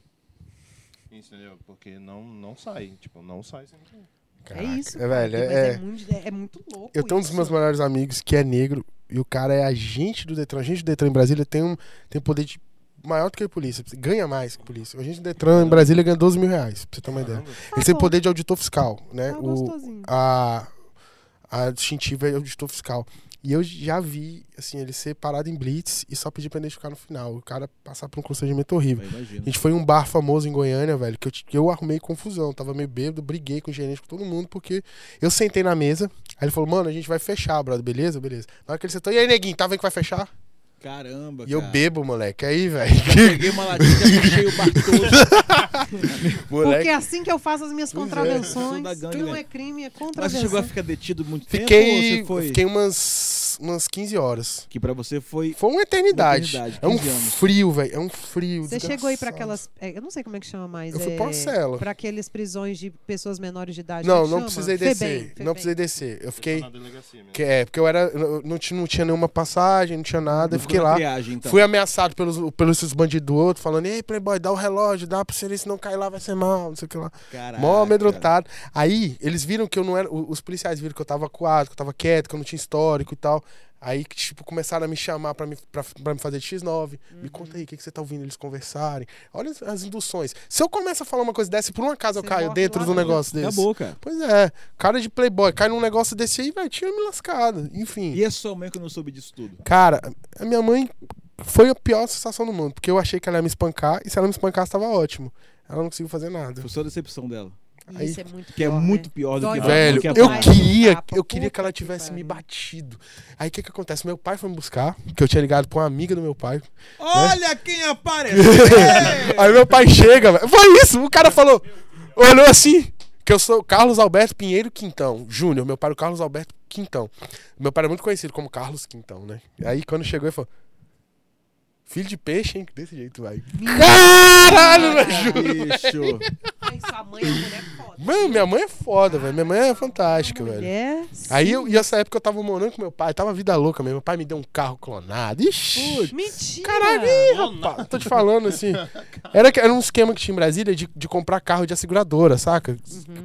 Entendeu? Porque não, não sai. Tipo, não sai sem documento. É isso. É, cara, velho, mas é- é, muito, é, é muito louco. Eu tenho um dos isso. meus melhores amigos que é negro e o cara é agente do Detran. Agente do Detran em Brasília tem um tem poder de, maior do que a polícia. Ganha mais que a polícia. O agente do Detran em Brasília ganha 12 mil reais, pra você ter uma ideia. Ele tem bom. poder de auditor fiscal, né? Tá o, gostosinho. a, a distintiva é auditor fiscal. E eu já vi, assim, ele ser parado em blitz e só pedir pra identificar no final. O cara passar por um constrangimento horrível. A gente foi em um bar famoso em Goiânia, velho, que eu, que eu arrumei confusão. Tava meio bêbado, briguei com o gerente, com todo mundo, porque eu sentei na mesa. Aí ele falou, mano, a gente vai fechar, brother, beleza? Beleza. Na hora que ele sentou, e aí, neguinho, tá vendo que vai fechar? Caramba, E eu bebo, moleque. Aí, velho. Peguei uma latinha, puxei o bar todo. Porque é assim que eu faço as minhas Pois é. contravenções. Da gangue, Não né? é crime, é Mas você contravenção. chegou a ficar detido muito tempo ou Fiquei, você foi... fiquei umas, umas 15 horas. Que pra você foi... Foi uma eternidade. Uma eternidade, é um 15 anos. frio, velho. É um frio. Você chegou aí pra aquelas. é, eu não sei como é que chama mais. Eu fui é, pra cela. Pra aqueles prisões de pessoas menores de idade. Não, não chama? precisei Febem, descer. Febem. Não precisei descer. Eu fiquei. Que é, porque eu era. eu Não, tinha- não tinha nenhuma passagem, não tinha nada. Eu fiquei lá. triagem, então. Fui ameaçado pelos, pelos esses bandidos do outro, falando: Ei, Playboy, dá o relógio, dá pra você, se não cair lá vai ser mal, não sei o que lá. Caraca. Mó amedrontado. Aí, eles viram que eu não era. Os policiais viram que eu tava coado, que eu tava quieto, que eu não tinha histórico e tal. Aí, que, tipo, começaram a me chamar pra me, pra, pra me fazer de X9. Me conta aí, o que, que você tá ouvindo eles conversarem? Olha as, as induções. Se eu começo a falar uma coisa dessa e por um acaso eu Você caio morre dentro de um dentro. negócio desse. Acabou, cara. Pois é, cara de Playboy, cai num negócio desse aí, velho, tinha me lascado. Enfim. E a sua mãe que não soube disso tudo? Cara, a minha mãe foi a pior sensação do mundo, porque eu achei que ela ia me espancar e se ela me espancasse tava ótimo. Ela não conseguiu fazer nada. Foi só a decepção dela. Aí- Isso é muito Que é pior, muito né? pior do que, Velho, do que eu queria, eu queria que ela puta que tivesse me batido. Aí o que que acontece? Meu pai foi me buscar, que eu tinha ligado pra uma amiga do meu pai. Olha quem apareceu! Aí meu pai chega, velho. Foi isso, o cara falou, olhou assim, que eu sou Carlos Alberto Pinheiro Quintão, Júnior, meu pai é o Carlos Alberto Quintão. Meu pai é muito conhecido como Carlos Quintão, né? Aí quando chegou ele falou, filho de peixe, hein? Desse jeito, vai. Caralho, velho! Bicho. Ai, sua mãe é uma mulher foda. Mano, minha mãe é foda, velho. Minha mãe é fantástica, velho. Mulher, Aí, eu, e essa época eu tava morando com meu pai, tava vida louca mesmo. Meu pai me deu um carro clonado. Ixi! Mentira! Caralho, ih, rapaz, tô te falando assim. Era, era um esquema que tinha em Brasília de, de comprar carro de asseguradora, saca?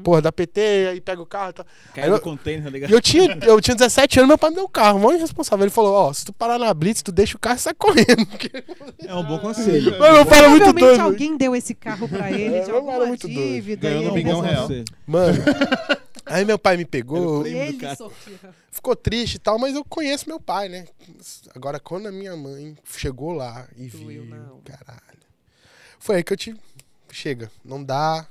Porra, da PT, aí pega o carro e tal. Caiu no container, tá ligado? E eu tinha, eu tinha 17 anos, meu pai me deu um carro, mó irresponsável. Ele falou: Ó, se tu parar na Blitz, tu deixa o carro e sai correndo. É um bom conselho. Mas era muito Provavelmente doido. alguém deu esse carro pra ele É, de alguma muito dívida. Ganhou e no Bigão Real. Mano. Aí meu pai me pegou, Ele ficou triste e tal, mas eu conheço meu pai, né? Agora, quando a minha mãe chegou lá e viu, caralho. Foi aí que eu te. Chega, não dá,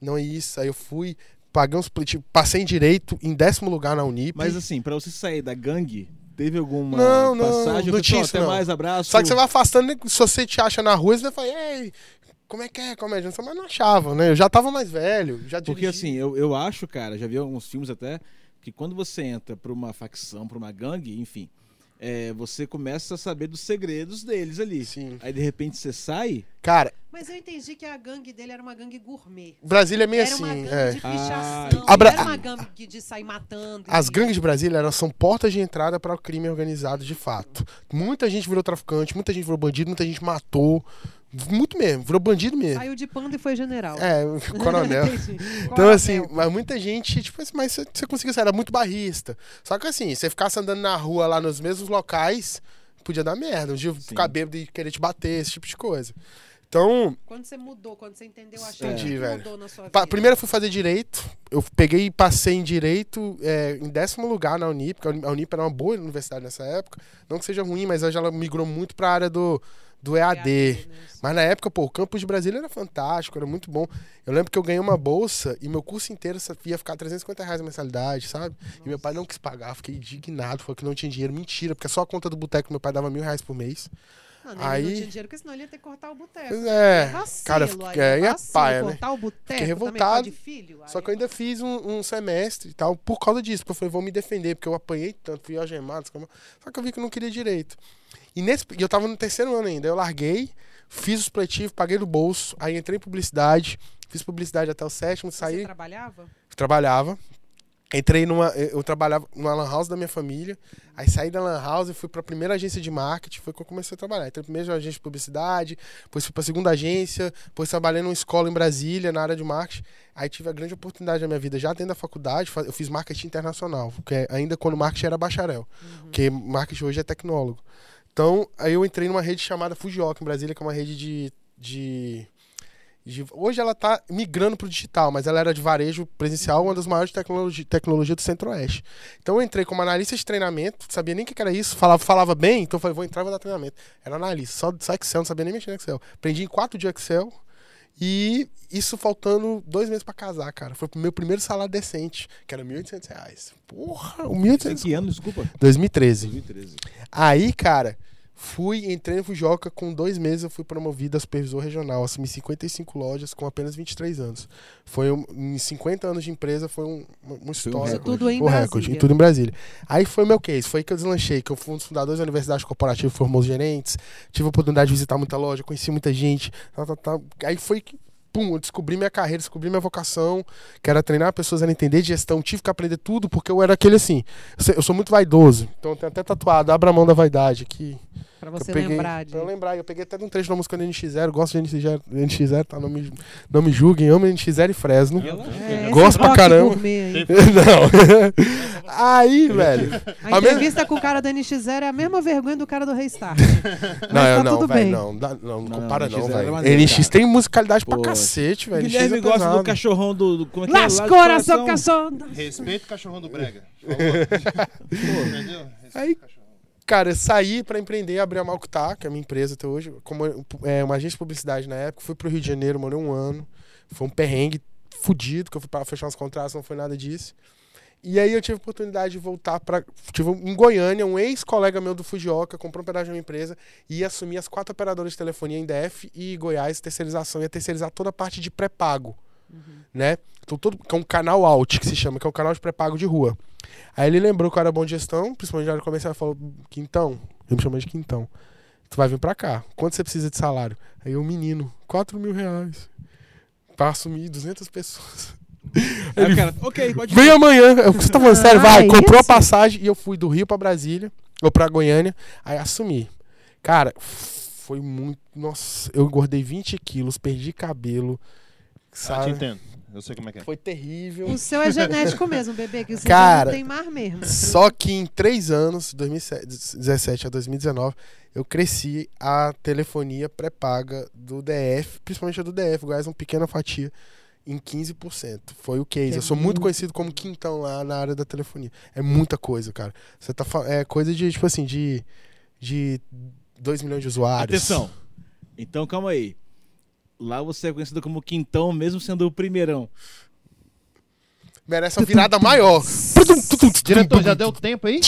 não é isso. Aí eu fui, paguei uns split, passei em direito em décimo lugar na Unip. Mas assim, pra você sair da gangue, teve alguma Não, não, passagem? não isso, até não. mais, abraço. Só que você vai afastando, se você te acha na rua, você vai falar, ei, como é que é comédia? Mas não achava, né? Eu já tava mais velho, já Porque dirigi. assim, eu, eu acho, cara, já vi alguns filmes até, que quando você entra pra uma facção, pra uma gangue, enfim, é, você começa a saber dos segredos deles ali. Sim. Aí de repente você sai. Cara, Mas eu entendi que a gangue dele era uma gangue gourmet. Brasília é meio Era assim. uma gangue é. de Ah, pichação. A Bra- Não era uma gangue de sair matando. As e- gangues de Brasília elas são portas de entrada para o crime organizado de fato. Muita gente virou traficante, muita gente virou bandido, muita gente matou. Muito mesmo, virou bandido mesmo. Saiu de panda e foi general. É, coronel. Entendi. Então, assim, mas muita gente, tipo assim, mas você, você conseguiu sair, era muito barrista. Só que assim, você ficasse andando na rua lá nos mesmos locais, podia dar merda. Um dia ficar bêbado e querer te bater, esse tipo de coisa. Então, Quando você mudou, quando você entendeu a Entendi, chave, que velho. mudou na sua pa- vida? primeiro eu fui fazer direito. Eu peguei e passei em direito é, em décimo lugar na Unip, porque a Uni- a Unip era uma boa universidade nessa época. Não que seja ruim, mas hoje ela migrou muito pra área do, do EAD. né? Mas na época, pô, o campus de Brasília era fantástico, era muito bom. Eu lembro que eu ganhei uma bolsa e meu curso inteiro ia ficar 350 reais a mensalidade, sabe? E meu pai não quis pagar, fiquei indignado, falou que não tinha dinheiro. Mentira, porque só a conta do boteco meu pai dava mil reais por mês. Aí- não tinha dinheiro, porque senão ele ia ter que cortar o boteco. É, Vacilo, cara, fiquei- aí é vacilo, paia, né? Cortar o boteco Fiquei revoltado. filho, Só que eu ainda fiz um, um semestre e tal, por causa disso, porque eu falei, vou me defender, porque eu apanhei tanto, fui algemado, só que eu vi que eu não queria direito. E nesse, e eu tava no terceiro ano ainda, eu larguei, fiz o supletivo, paguei do bolso, aí entrei em publicidade, fiz publicidade até o sétimo, Você saí, trabalhava? trabalhava. Entrei numa. Eu trabalhava numa lan house da minha família. Aí saí da lan house e fui pra primeira agência de marketing. Foi quando eu comecei a trabalhar. Entrei primeiro na agência de publicidade, depois fui pra segunda agência, depois trabalhei numa escola em Brasília, na área de marketing. Aí tive a grande oportunidade na minha vida, já dentro da faculdade, fa- eu fiz marketing internacional, que é ainda quando marketing era bacharel. Porque marketing hoje é tecnólogo. Então, aí eu entrei numa rede chamada Fujioka, em Brasília, que é uma rede de. de de- hoje ela está migrando para o digital, mas ela era de varejo presencial, uma das maiores de tecnologia, tecnologia do Centro-Oeste. Então eu entrei como analista de treinamento, sabia nem o que era isso, falava, falava bem, então eu falei, vou entrar e vou dar treinamento. Era analista, só, só Excel, não sabia nem mexer no Excel. Aprendi em quatro dias Excel e isso faltando dois meses para casar, cara. Foi o meu primeiro salário decente, que era 1.800 reais. Porra, Isso 1.800 que ano, desculpa? 2013. 2013. Aí, cara, fui, entrei no Fujoca, com dois meses eu fui promovido a supervisor regional, assumi 55 lojas com apenas 23 anos. Foi um, em 50 anos de empresa, foi um, uma, uma história. recorde. Tudo em um recorde, Brasília. e tudo em Brasília. Aí foi meu case, foi aí que eu deslanchei, que eu fui um dos fundadores da Universidade Corporativa, formou os gerentes, tive a oportunidade de visitar muita loja, conheci muita gente, tal, tal, tal. aí foi que, pum, eu descobri minha carreira, descobri minha vocação, que era treinar pessoas a entender de gestão, tive que aprender tudo, porque eu era aquele assim, eu sou- muito vaidoso, então eu tenho até tatuado, abra a mão da vaidade, que Pra você peguei, lembrar de... Pra eu lembrar, eu peguei até de um trecho da música do NX0, gosto de NX0, NX0 tá, não me, não me julguem, amo NX0 e Fresno. É, esse Gosto pra caramba. aí. não. Aí, velho. A A mesma- entrevista com o cara do NX0 é a mesma vergonha do cara do Restart. Não, Mas eu tá não, tudo velho, bem. não, dá- não, não Não, compara não, era velho. maneiro, NX cara. tem musicalidade pra Pô, cacete, velho. NX Guilherme é gosta pesado. do cachorrão do. do- como é que é? Las de coração, cachorro. Respeita o cachorrão do Brega. favor. Entendeu? Respeita Aí- o cachorrão. Cara, saí pra empreender, abri a Malcutá, que é a minha empresa até hoje, como é, uma agência de publicidade na época. Fui pro Rio de Janeiro, morei um ano. Foi um perrengue fudido, que eu fui pra fechar uns contratos, não foi nada disso. E aí eu tive a oportunidade de voltar pra. Tive em Goiânia, um ex-colega meu do Fujioka comprou um pedaço de uma empresa e ia assumir as quatro operadoras de telefonia em DF e Goiás, terceirização, ia terceirizar toda a parte de pré-pago. Né? Então, todo, que é um canal out, que se chama, que é um canal de pré-pago de rua. Aí ele lembrou que eu era bom de gestão, principalmente na área comercial, e falou: Quintão, ele me chamou de Quintão. Tu vai vir pra cá. Quanto você precisa de salário? Aí eu, menino, 4 mil reais. Pra assumir 200 pessoas. Aí o cara, ok, pode Vem amanhã. Eu, você tá falando sério? Ah, Vai. é Comprou a passagem e eu fui do Rio pra Brasília, ou pra Goiânia. Aí assumi. Cara, foi muito. Nossa, eu engordei 20 quilos, perdi cabelo. Ah, te Sabe? entendo. Eu sei como é que é. Foi terrível. O seu é genético mesmo, bebê, que você Cara, não tem mar mesmo. Só que em três anos, 2017 a 2019, eu cresci a telefonia pré-paga do DF, principalmente a do DF, Goiás, uma pequena fatia, em 15%. Foi o case. Que é eu sou muito muito. conhecido como quintão lá na área da telefonia. É muita coisa, cara. Você tá É coisa de, tipo assim, de. De 2 milhões de usuários. Atenção. Então, calma aí. Lá você é conhecido como Quintão, mesmo sendo o primeirão. merece uma virada maior. Diretor, já deu tempo aí?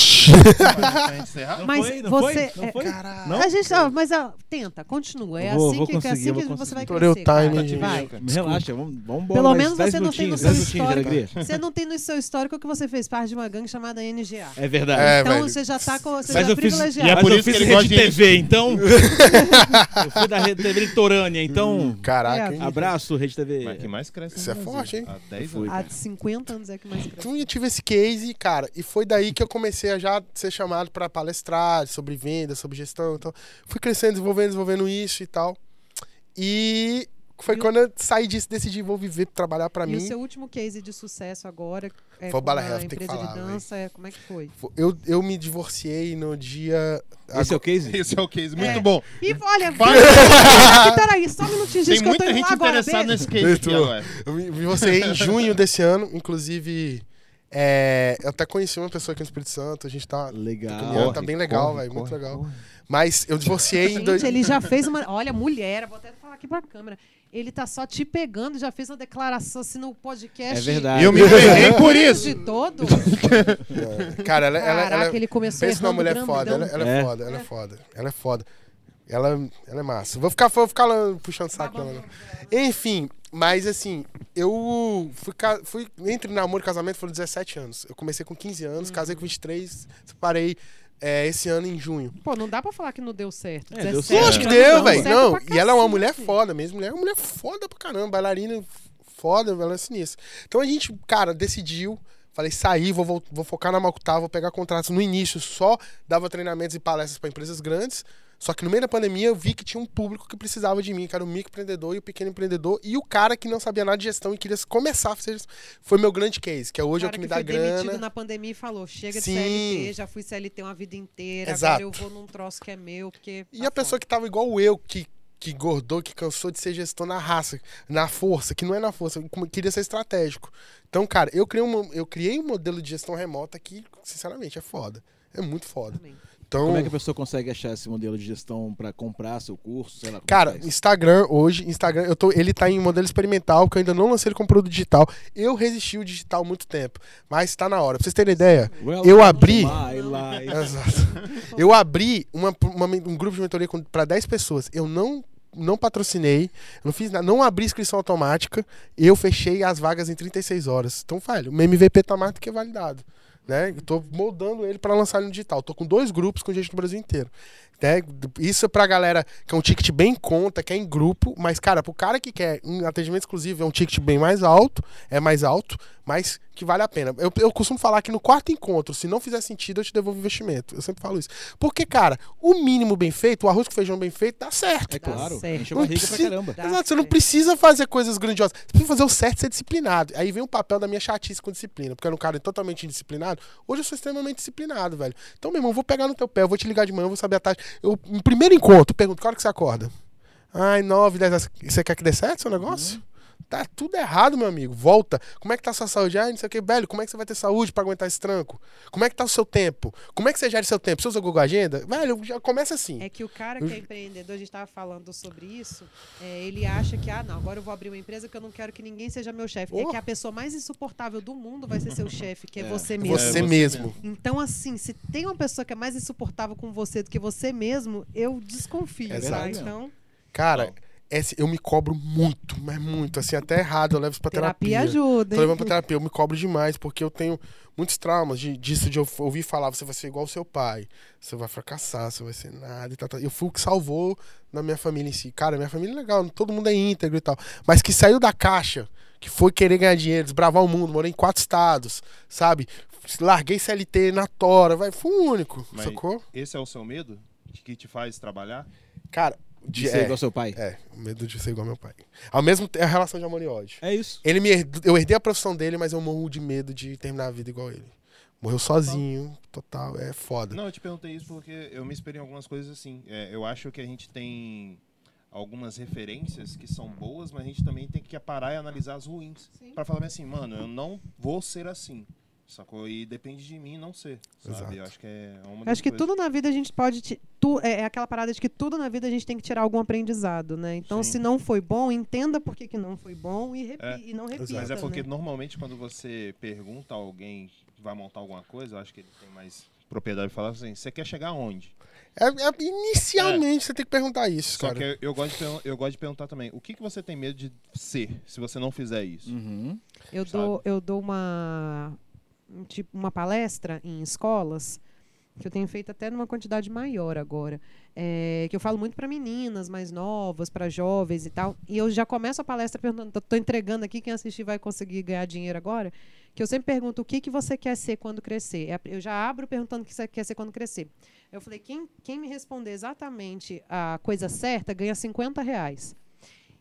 Não Mas foi? Não você- foi? Não é- foi? Caralho. Não? A gente, ó, mas ó, tenta, continua. É Vou- assim vou que, é assim que você vai conseguir. crescer. Estourei o cara. time. Vai. Relaxa, vamos, vamos embora. Pelo menos 10 você não tem no seu 10 minutinhos de histórico. Você não tem no seu histórico que você fez parte de uma gangue chamada NGA. É verdade. É, então velho. você já tá com. Você Mas já é eu fiz- privilegiado. E é por isso que ele rede gosta de- TV, então. eu fui da rede TV litorânea, então. Caraca, hein? Abraço, rede TV. Mas que mais cresce Isso é Brasil. forte, hein? Há 10 Foi. anos. Há 50 anos é que mais cresce. Então eu tive esse case, cara, e foi daí que eu comecei a já ser chamado pra palestrar sobre venda, sobre gestão. Então, fui crescendo, desenvolvendo, desenvolvendo isso e tal. E foi E quando eu saí disso, decidi vou viver, trabalhar pra e mim. o seu último case de sucesso agora é Foi o com Bala Health, tem que empresa falar, de dança, é, como é que foi? Eu, eu me divorciei no dia. Esse é o case? Esse é o case, muito É. bom. E olha, Vai. e peraí, só um minutinho, gente, Tem que eu tô muita indo gente lá agora. interessada beijo. nesse case aqui Eu tô. agora. Eu me divorciei em junho desse ano, inclusive. É, eu até conheci uma pessoa aqui no Espírito Santo, a gente tá. Legal. Caminhando, tá bem legal, velho, muito legal. Mas eu divorciei em dois. Gente, ele já fez uma. Olha, mulher, vou até falar aqui pra câmera. Ele tá só te pegando, já fez uma declaração assim no podcast. É verdade. E eu me peguei por isso. De todo. É, Cara, ela, ela, Caraca, ela, ele começou Pensa numa mulher foda, ela, ela é. É. foda, ela é foda, ela é foda. Ela, ela é massa. Vou ficar, vou ficar lá puxando saco dela. não. Enfim, mas assim, eu fui, fui entre namoro e casamento foram 17 anos. Eu comecei com 15 anos, casei com 23, separei é, esse ano em junho. Pô, não dá pra falar que não deu certo. É, deu 17 certo. Lógico que deu, deu velho. Não, pra e ela é uma mulher foda mesmo. Mulher é uma mulher foda pra caramba, bailarina foda, ela é sinistra. Então a gente, cara, decidiu. Falei, saí, vou, vou, vou focar na Malcutá, vou pegar contratos. No início só dava treinamentos e palestras para empresas grandes. Só que no meio da pandemia eu vi que tinha um público que precisava de mim, que era o microempreendedor e o pequeno empreendedor e o cara que não sabia nada de gestão e queria começar a fazer gestão. Foi meu grande case, que é hoje é o que me que dá foi demitido grana. na pandemia e falou: chega de Sim. CLT, já fui CLT uma vida inteira, Exato. agora eu vou num troço que é meu, porque. E tá a pessoa que tava igual eu, que, que gordou, que cansou de ser gestor na raça, na força, que não é na força, queria ser estratégico. Então, cara, eu criei, um, eu criei um modelo de gestão remota que, sinceramente, é foda. É muito foda. Também. Então, Como é que a pessoa consegue achar esse modelo de gestão pra comprar seu curso? Lá, como Cara? Instagram hoje, Instagram, eu tô, ele tá em modelo experimental, porque eu ainda não lancei ele como produto digital. Eu resisti o digital há muito tempo, mas tá na hora. Pra vocês terem ideia, Welcome eu abri-. Exato. Eu abri uma, uma- um grupo de mentoria para 10 pessoas. Eu não não patrocinei, não fiz nada, não abri inscrição automática, eu fechei as vagas em 36 horas. Então, velho, o MVP tá mais do que validado. Né? Tô moldando ele para lançar ele no digital. Tô com dois grupos com gente do Brasil inteiro. Né? Isso é pra galera que é um ticket bem em conta, que é em grupo, mas, cara, pro cara que quer um atendimento exclusivo, é um ticket bem mais alto, é mais alto, mas que vale a pena. Eu, eu costumo falar que no quarto encontro, se não fizer sentido, eu te devolvo o investimento. Eu sempre falo isso. Porque, cara, o mínimo bem feito, o arroz com feijão bem feito, dá certo. É claro, certo. enche a Não barriga pra precisa- caramba. Dá Exato, você não certo. precisa fazer coisas grandiosas. Você precisa fazer o certo e ser disciplinado. Aí vem o papel da minha chatice com disciplina. Porque eu era um cara totalmente indisciplinado. Hoje eu sou extremamente disciplinado, velho. Então, meu irmão, eu vou pegar no teu pé, eu vou te ligar de manhã, eu vou saber a taxa. Eu, no primeiro encontro, pergunto, que hora que você acorda? Ai, nove, dez horas. Você quer que dê certo seu negócio? Tá tudo errado, meu amigo. Volta. Como é que tá a sua saúde? Ai, não sei o que, velho. Como é que você vai ter saúde pra aguentar esse tranco? Como é que tá o seu tempo? Como é que você gera seu tempo? Você usa o Google Agenda? Velho, já começa assim. É que o cara que é empreendedor, a gente estava falando sobre isso, é, ele acha que, ah, não, agora eu vou abrir uma empresa que eu não quero que ninguém seja meu chefe. É Oh. que a pessoa mais insuportável do mundo vai ser seu chefe, que é, É. você mesmo. Você você mesmo. Então, assim, se tem uma pessoa que é mais insuportável com você do que você mesmo, eu desconfio, Exato. tá? Mesmo. Então, Cara, esse, eu me cobro muito, mas muito. Assim, até errado, eu levo isso pra terapia, terapia. ajuda, Tô hein? levando pra terapia, eu me cobro demais, porque eu tenho muitos traumas de, disso de eu ouvir falar, você vai ser igual ao seu pai, você vai fracassar, você vai ser nada e tal, tal. Eu fui o que salvou na minha família em si. Cara, minha família é legal, todo mundo é íntegro e tal. Mas que saiu da caixa, que foi querer ganhar dinheiro, desbravar o mundo, morei em quatro estados, sabe? Larguei CLT na tora, vai, fui o único, Mas- sacou? Esse é o seu medo? De que te faz trabalhar? Cara, De de, ser é, igual seu pai. é, o medo de ser igual meu pai. Ao mesmo tempo, é a relação de amor e ódio. É isso. Ele me herd- eu herdei a profissão dele, mas eu morro de medo de terminar a vida igual ele. Morreu sozinho, total, é foda. Não, eu te perguntei isso porque eu me inspirei em algumas coisas assim. É, eu acho que a gente tem algumas referências que são boas, mas a gente também tem que parar e analisar as ruins. Pra falar bem assim, mano, eu não vou ser assim. Sacou? E depende de mim não ser, Exato. sabe? Eu acho que é uma acho que coisas- tudo na vida a gente pode. ti- tu- é é aquela parada de que tudo na vida a gente tem que tirar algum aprendizado, né? Então, Sim. se não foi bom, entenda por que, que não foi bom e, repi- É. e não repita. Mas é porque né? normalmente quando você pergunta a alguém que vai montar alguma coisa, eu acho que ele tem mais propriedade de falar assim, você quer chegar aonde? É, é- inicialmente você tem que perguntar isso, Só cara. que eu, eu gosto de, eu gosto de perguntar também, o que, que você tem medo de ser se você não fizer isso? Uhum. Eu sabe? dou, eu dou uma, tipo, uma palestra em escolas, que eu tenho feito até numa quantidade maior agora, é, que eu falo muito para meninas mais novas, para jovens e tal, e eu já começo a palestra perguntando, estou entregando aqui, quem assistir vai conseguir ganhar dinheiro agora, que eu sempre pergunto o que, que você quer ser quando crescer. É Eu já abro perguntando o que você quer ser quando crescer. Eu falei, quem, quem me responder exatamente a coisa certa ganha 50 reais.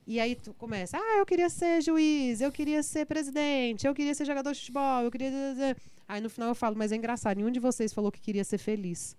E aí tu começa, ah, eu queria ser juiz, eu queria ser presidente, eu queria ser jogador de futebol, eu queria. Aí no final eu falo, mas é engraçado, nenhum de vocês falou que queria ser feliz.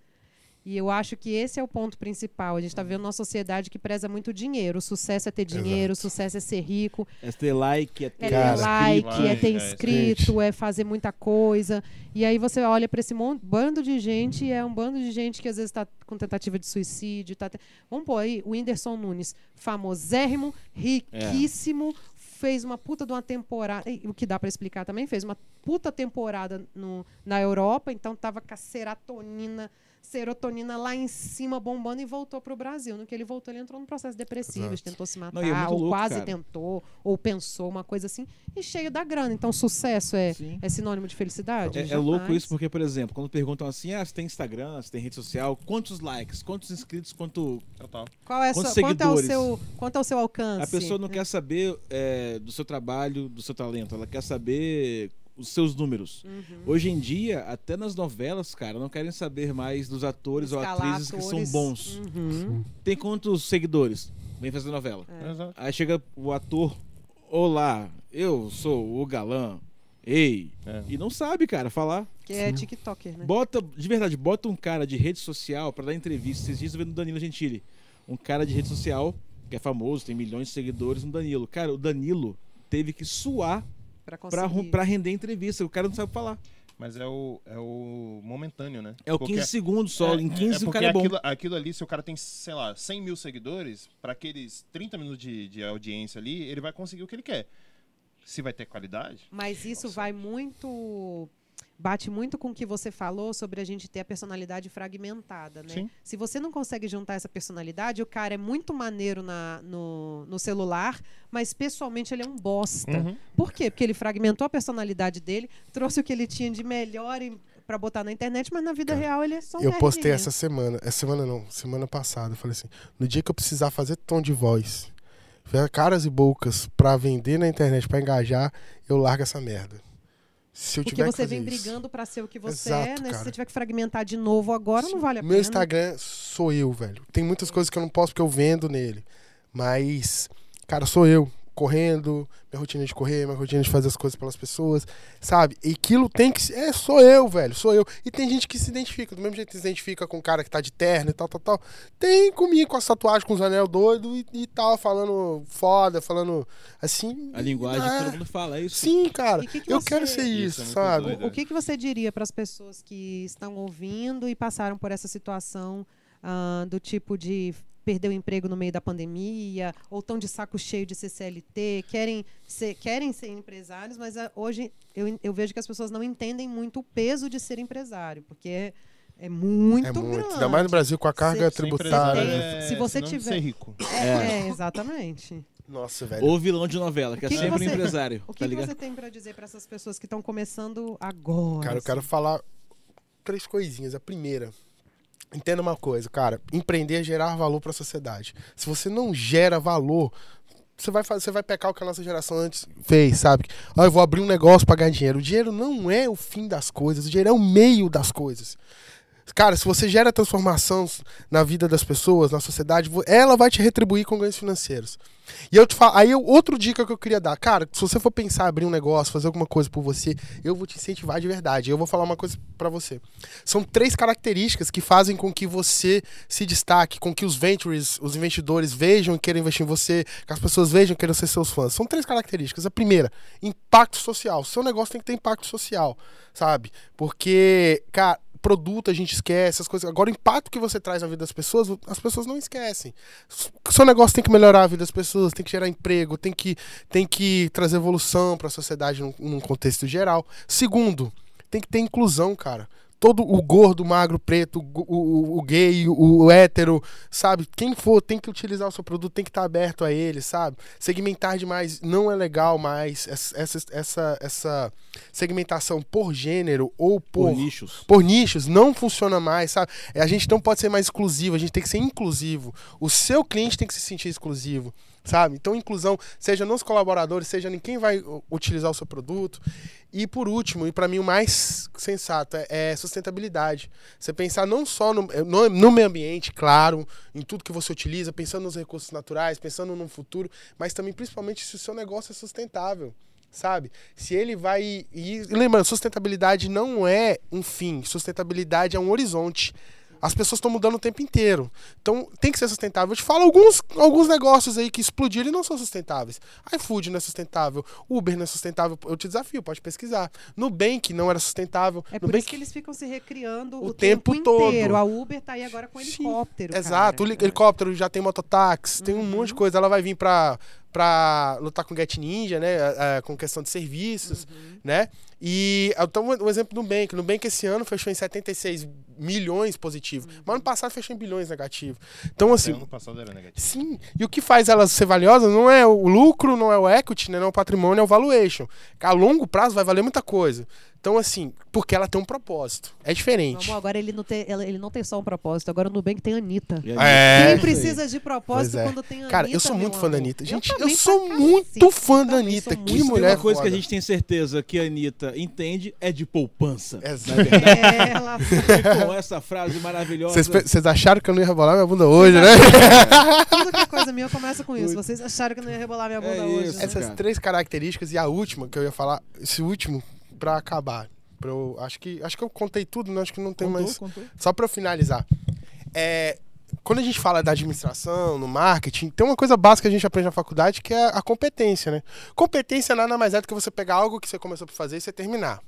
E eu acho que esse é o ponto principal. A gente está vivendo uma sociedade que preza muito dinheiro. O sucesso é ter dinheiro, o sucesso é ser rico, É ter like, é ter é Cara, ter like, inscrito, é ter é, inscrito, é fazer muita coisa. E aí você olha para esse mon- bando de gente, e é um bando de gente que às vezes está com tentativa de suicídio. Tá te- Vamos pôr aí o Whindersson Nunes, famosérrimo, riquíssimo, fez uma puta de uma temporada, o que dá para explicar também, fez uma puta temporada no, na Europa, então tava com a serotonina, serotonina lá em cima bombando e voltou pro Brasil. No que ele voltou, ele entrou num processo depressivo, Exato. tentou se matar, Não, é ou louco, quase cara. tentou, ou pensou uma coisa assim, e cheio da grana. Então, sucesso é, Sim. é sinônimo de felicidade? É, é louco isso porque, por exemplo, quando perguntam assim, ah, você tem Instagram, você tem rede social, quantos likes, quantos inscritos, quanto... Total. Qual é, Quantos sua- quanto, é o seu, quanto é o seu alcance? A pessoa não quer saber é, do seu trabalho, do seu talento, ela quer saber os seus números. Uhum. Hoje em dia, até nas novelas, cara, não querem saber mais dos atores ou Escalar atrizes que são atores. bons. Uhum. Tem quantos seguidores? Vem fazer novela. É. Aí chega o ator, olá, eu sou o galã, ei, É. e não sabe, cara, falar. Que é TikToker, né? Bota, de verdade, bota um cara de rede social pra dar entrevista. Esses dias eu vi no Danilo Gentili. Um cara de rede social, que é famoso, tem milhões de seguidores no Danilo. Cara, o Danilo teve que suar Pra ru- conseguir. pra render entrevista. O cara não sabe falar. Mas é o, é o momentâneo, né? É o Porque- 15 segundos só. em 15 o porque cara é bom. Aquilo, aquilo ali, se o cara tem, sei lá, 100 mil seguidores, pra aqueles 30 minutos de, de audiência ali, ele vai conseguir o que ele quer. Se vai ter qualidade, Mas isso Nossa. vai muito. Bate muito com o que você falou sobre a gente ter a personalidade fragmentada, né? Sim. Se você não consegue juntar essa personalidade, o cara é muito maneiro na, no, no celular, mas pessoalmente ele é um bosta. Uhum. Por quê? Porque ele fragmentou a personalidade dele, trouxe o que ele tinha de melhor pra botar na internet, mas na vida Cara, real ele é só um Eu postei essa semana, essa semana não, semana passada, eu falei assim, no dia que eu precisar fazer tom de voz, ver caras e bocas pra vender na internet, pra engajar, eu largo essa merda. Se eu Porque tiver que você vem brigando pra ser o que você Exato, é, né? Se cara. você tiver que fragmentar de novo agora, não vale a Meu pena. Instagram sou eu, velho. Tem muitas coisas que eu não posso porque eu vendo nele. Mas, cara, sou eu. Correndo, minha rotina de correr, minha rotina de fazer as coisas pelas pessoas, sabe? E aquilo tem que. ser- É, sou eu, velho, sou eu. E tem gente que se identifica, do mesmo jeito que se identifica com o cara que tá de terno e tal, tal, tal. Tem comigo com as tatuagens, com os anel doido e, e tal, falando foda, falando assim. A linguagem é, que todo mundo fala, é isso. Sim, cara. Que que eu você- quero ser Isso isso, é muito sabe? doido. O que, que você diria para as pessoas que estão ouvindo e passaram por essa situação ah, do tipo de perder o emprego no meio da pandemia, ou estão de saco cheio de ser CLT, querem ser, querem ser empresários, mas ah, hoje eu, eu vejo que as pessoas não entendem muito o peso de ser empresário, porque é, é muito, É muito. grande. Ainda mais no Brasil com a carga tributária. tem- empresário é se você tiver- ser rico. É, é, exatamente. Nossa, velho. Ou vilão de novela, que, O que é sempre um você- empresário. O que, tá que você tem para dizer para essas pessoas que estão começando agora? Cara, eu assim? quero falar três coisinhas. A primeira, entenda uma coisa, cara. Empreender é gerar valor para a sociedade. Se você não gera valor, você vai, fazer, você vai pecar o que a nossa geração antes fez, sabe? Ah, eu vou abrir um negócio para ganhar dinheiro. O dinheiro não é o fim das coisas, o dinheiro é o meio das coisas. Cara, se você gera transformação na vida das pessoas, na sociedade, ela vai te retribuir com ganhos financeiros. E eu te falo, aí outra dica que eu queria dar, cara, se você for pensar abrir um negócio, fazer alguma coisa por você, eu vou te incentivar de verdade. Eu vou falar uma coisa pra você. São três características que fazem com que você se destaque, com que os ventures, os investidores vejam e queiram investir em você, que as pessoas vejam e queiram ser seus fãs. São três características. A primeira, impacto social. Seu negócio tem que ter impacto social, sabe? Porque, cara, produto a gente esquece, essas coisas. Agora, o impacto que você traz na vida das pessoas, as pessoas não esquecem. Seu negócio tem que melhorar a vida das pessoas, tem que gerar emprego, tem que, tem que trazer evolução para a sociedade num, num contexto geral. Segundo, tem que ter inclusão, cara. Todo o gordo, magro, preto, o, o, o gay, o, o hétero, sabe? Quem for tem que utilizar o seu produto, tem que estar aberto a ele, sabe? Segmentar demais não é legal mais. Essa, essa, essa, essa segmentação por gênero ou Por por, nichos. por nichos não funciona mais, sabe? A gente não pode ser mais exclusivo, a gente tem que ser inclusivo. O seu cliente tem que se sentir exclusivo, sabe? Então, inclusão, seja nos colaboradores, seja em quem vai utilizar o seu produto. E por último, e para mim o mais sensato, é, é sustentabilidade. Você pensar não só no, no, no meio ambiente, claro, em tudo que você utiliza, pensando nos recursos naturais, pensando no futuro, mas também principalmente se o seu negócio é sustentável sabe? Se ele vai. E lembrando, sustentabilidade não é um fim, sustentabilidade é um horizonte. As pessoas estão mudando o tempo inteiro. Então tem que ser sustentável. Eu te falo alguns, alguns negócios aí que explodiram e não são sustentáveis. iFood não é sustentável, Uber não é sustentável. Eu te desafio, pode pesquisar. Nubank não era sustentável. É por Nubank... isso que eles ficam se recriando O o, tempo tempo, todo. inteiro. A Uber tá aí agora com Sim, helicóptero. Exato, o helicóptero já tem mototáxi, tem um monte de coisa. Ela vai vir pra, pra lutar com Get Ninja, né? é, é, com questão de serviços, né? E então o exemplo do Nubank. O Nubank esse ano fechou em 76 milhões positivo. Mas ano passado fechou em bilhões negativo. Então, assim, ano passado era negativo. Sim. E o que faz ela ser valiosa não é o lucro, não é o equity, né, não é o patrimônio, é o valuation. A longo prazo vai valer muita coisa. Então, assim, porque ela tem um propósito. É diferente. Vamos, agora ele não, tem, ela- ele não tem só um propósito, agora o Nubank tem a Anitta. É. Quem precisa de propósito é. quando tem a Cara, Anitta, eu sou muito fã da amor? Anitta. Gente, eu, também sou muito fã da Anitta. Que muito tem mulher uma coisa que a foda. gente tem certeza que a Anitta entende é de poupança. Exato. É, ela... E com essa frase maravilhosa. Vocês acharam que eu não ia rebolar minha bunda hoje, né? Tudo que é coisa minha começa com isso. Vocês acharam que eu não ia rebolar minha bunda É hoje. isso. né? Essas cara. três características e a última que eu ia falar, esse último, pra acabar. Pra eu, acho, que, acho que eu contei tudo, né? Acho que não tem Contou, mais. contou. Só para finalizar. É, quando a gente fala da administração, no marketing, tem uma coisa básica que a gente aprende na faculdade que é a competência, né? Competência nada mais é do que você pegar algo que você começou a fazer e você terminar.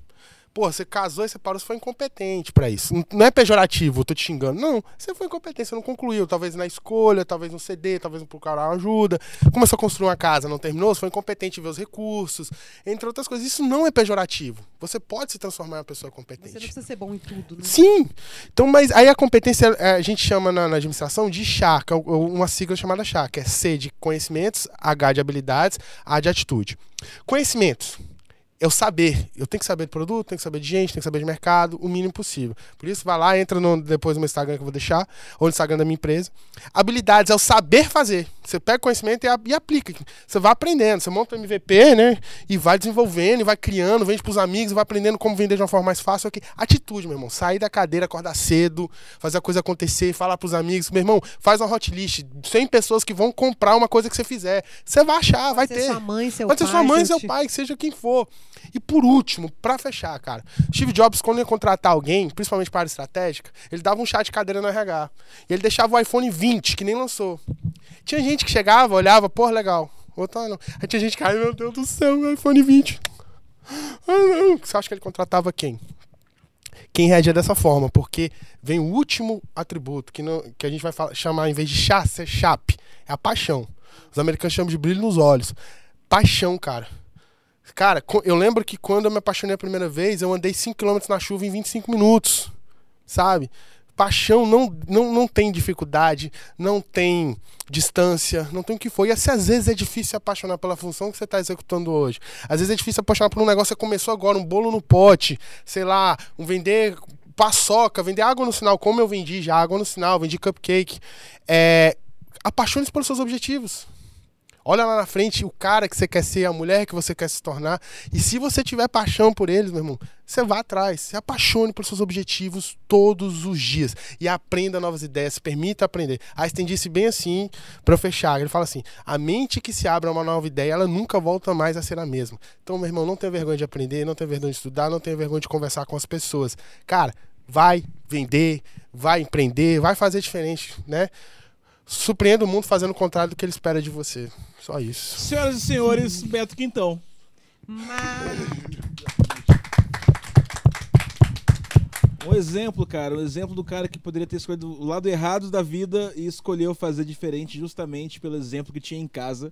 Pô, você casou e você parou, você foi incompetente pra isso. Não- Não é pejorativo, eu tô te xingando. Não, você foi incompetente, você não concluiu. Talvez na escolha, talvez no CD, talvez no procurar ajuda. Começou a construir uma casa, não terminou, você foi incompetente em ver os recursos, entre outras coisas. Isso não é pejorativo. Você pode se transformar em uma pessoa competente. Você não precisa ser bom em tudo, né? Sim. Então, mas aí a competência é, a gente chama na, na administração de CHA, uma sigla chamada CHA, que é C de conhecimentos, H de habilidades, A de atitude. Conhecimentos. É o saber. Eu tenho que saber de produto, tenho que saber de gente, tenho que saber de mercado, o mínimo possível. Por isso, vai lá, entra no, depois no meu Instagram que eu vou deixar, ou no Instagram da minha empresa. Habilidades é o saber fazer. Você pega conhecimento e, e aplica. Você vai aprendendo, você monta o MVP, né? E vai desenvolvendo, e vai criando, vende pros amigos, vai aprendendo como vender de uma forma mais fácil. ok? Atitude, meu irmão. Sair da cadeira, acordar cedo, fazer a coisa acontecer, falar pros amigos. Meu irmão, faz uma hot list. 100 pessoas que vão comprar uma coisa que você fizer. Você vai achar, vai Pode ser ter. sua mãe, seu Pode ser pai, sua mãe, seu pai, que seja quem for. E por último, pra fechar, cara, Steve Jobs, quando ia contratar alguém, principalmente para área estratégica, ele dava um chá de cadeira no RH. E ele deixava o iPhone 20, que nem lançou. Tinha gente que chegava, olhava, pô, legal. Outro, ah, não. Aí tinha gente que, ai meu Deus do céu, iPhone 20. Ah, não. Você acha que ele contratava quem? Quem reagia dessa forma, porque vem o último atributo, que, não, que a gente vai falar- chamar, em vez de chá, ser chap, é a paixão. Os americanos chamam de brilho nos olhos. Paixão, cara. Cara, eu lembro que quando eu me apaixonei a primeira vez, eu andei 5km na chuva em 25 minutos. Sabe? Paixão não, não, não tem dificuldade, não tem distância, não tem o que for. E assim, às vezes é difícil apaixonar pela função que você está executando hoje. Às vezes é difícil apaixonar por um negócio que começou agora, um bolo no pote, sei lá, um vender paçoca, vender água no sinal, como eu vendi já água no sinal, vendi cupcake. É, Apaixone-se pelos seus objetivos. Olha lá na frente o cara que você quer ser, a mulher que você quer se tornar. E se você tiver paixão por eles, meu irmão, você vá atrás. Se apaixone por seus objetivos todos os dias. E aprenda novas ideias, se permita aprender. Einstein disse bem assim, para fechar. Ele fala assim: a mente que se abre a uma nova ideia, ela nunca volta mais a ser a mesma. Então, meu irmão, não tenha vergonha de aprender, não tenha vergonha de estudar, não tenha vergonha de conversar com as pessoas. Cara, vai vender, vai empreender, vai fazer diferente, né? Surpreenda o mundo fazendo o contrário do que ele espera de você. Só isso. Senhoras e senhores, Beto Quintão. Mas... Um exemplo, cara, um exemplo do cara que poderia ter escolhido o lado errado da vida e escolheu fazer diferente justamente pelo exemplo que tinha em casa.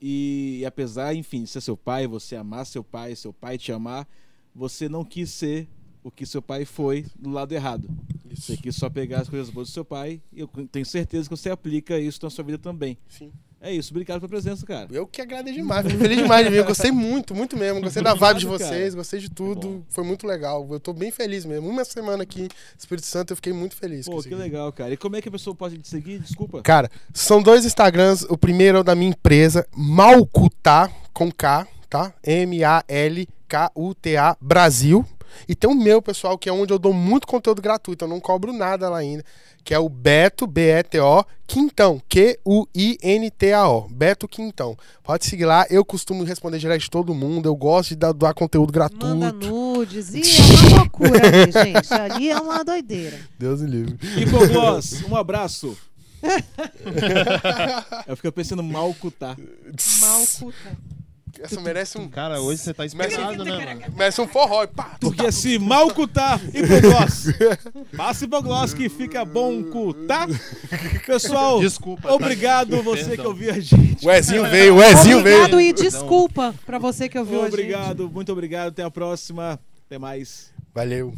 E, e apesar, enfim, de ser seu pai, você amar seu pai, seu pai te amar, você não quis ser o que seu pai foi do lado errado. Você quis só pegar as coisas boas do seu pai e eu tenho certeza que você aplica isso na sua vida também. Sim. É isso, obrigado pela presença, cara. Eu que agradeço demais, fico feliz demais de vir. Eu gostei muito, muito mesmo. Gostei da vibe de vocês, cara. gostei de tudo. Foi muito legal. Eu tô bem feliz mesmo. Uma semana aqui, Espírito Santo, eu fiquei muito feliz. Pô, isso que legal, cara. E como é que a pessoa pode te seguir? Desculpa. Cara, são dois Instagrams. O primeiro é o da minha empresa, Malcutá, com K, tá? M-A-L-K-U-T-A Brasil. E tem o meu, pessoal, que é onde eu dou muito conteúdo gratuito. Eu não cobro nada lá ainda. Que é o Beto, B-E-T-O, Quintão, Q-U-I-N-T-A-O. Beto Quintão. Pode seguir lá. Eu costumo responder direto de todo mundo. Eu gosto de dar, doar conteúdo gratuito. Manda nudes. E é uma loucura ali, gente. Ali é uma doideira. Deus me livre. Hipogloss, um abraço. Eu fico pensando mal cutar. Mal puta. Essa merece um, Cara, hoje você tá inspirado, né, merece um forró. Pá, Porque se mal cutar, hipogloss. Passa hipogloss que fica bom cutar. Pessoal, Desculpa. tá? obrigado você Perdão. que ouviu a gente. O Ezinho veio, o Ezinho veio. Obrigado e desculpa pra você que ouviu a gente. Obrigado, muito obrigado. Até a próxima. Até mais. Valeu.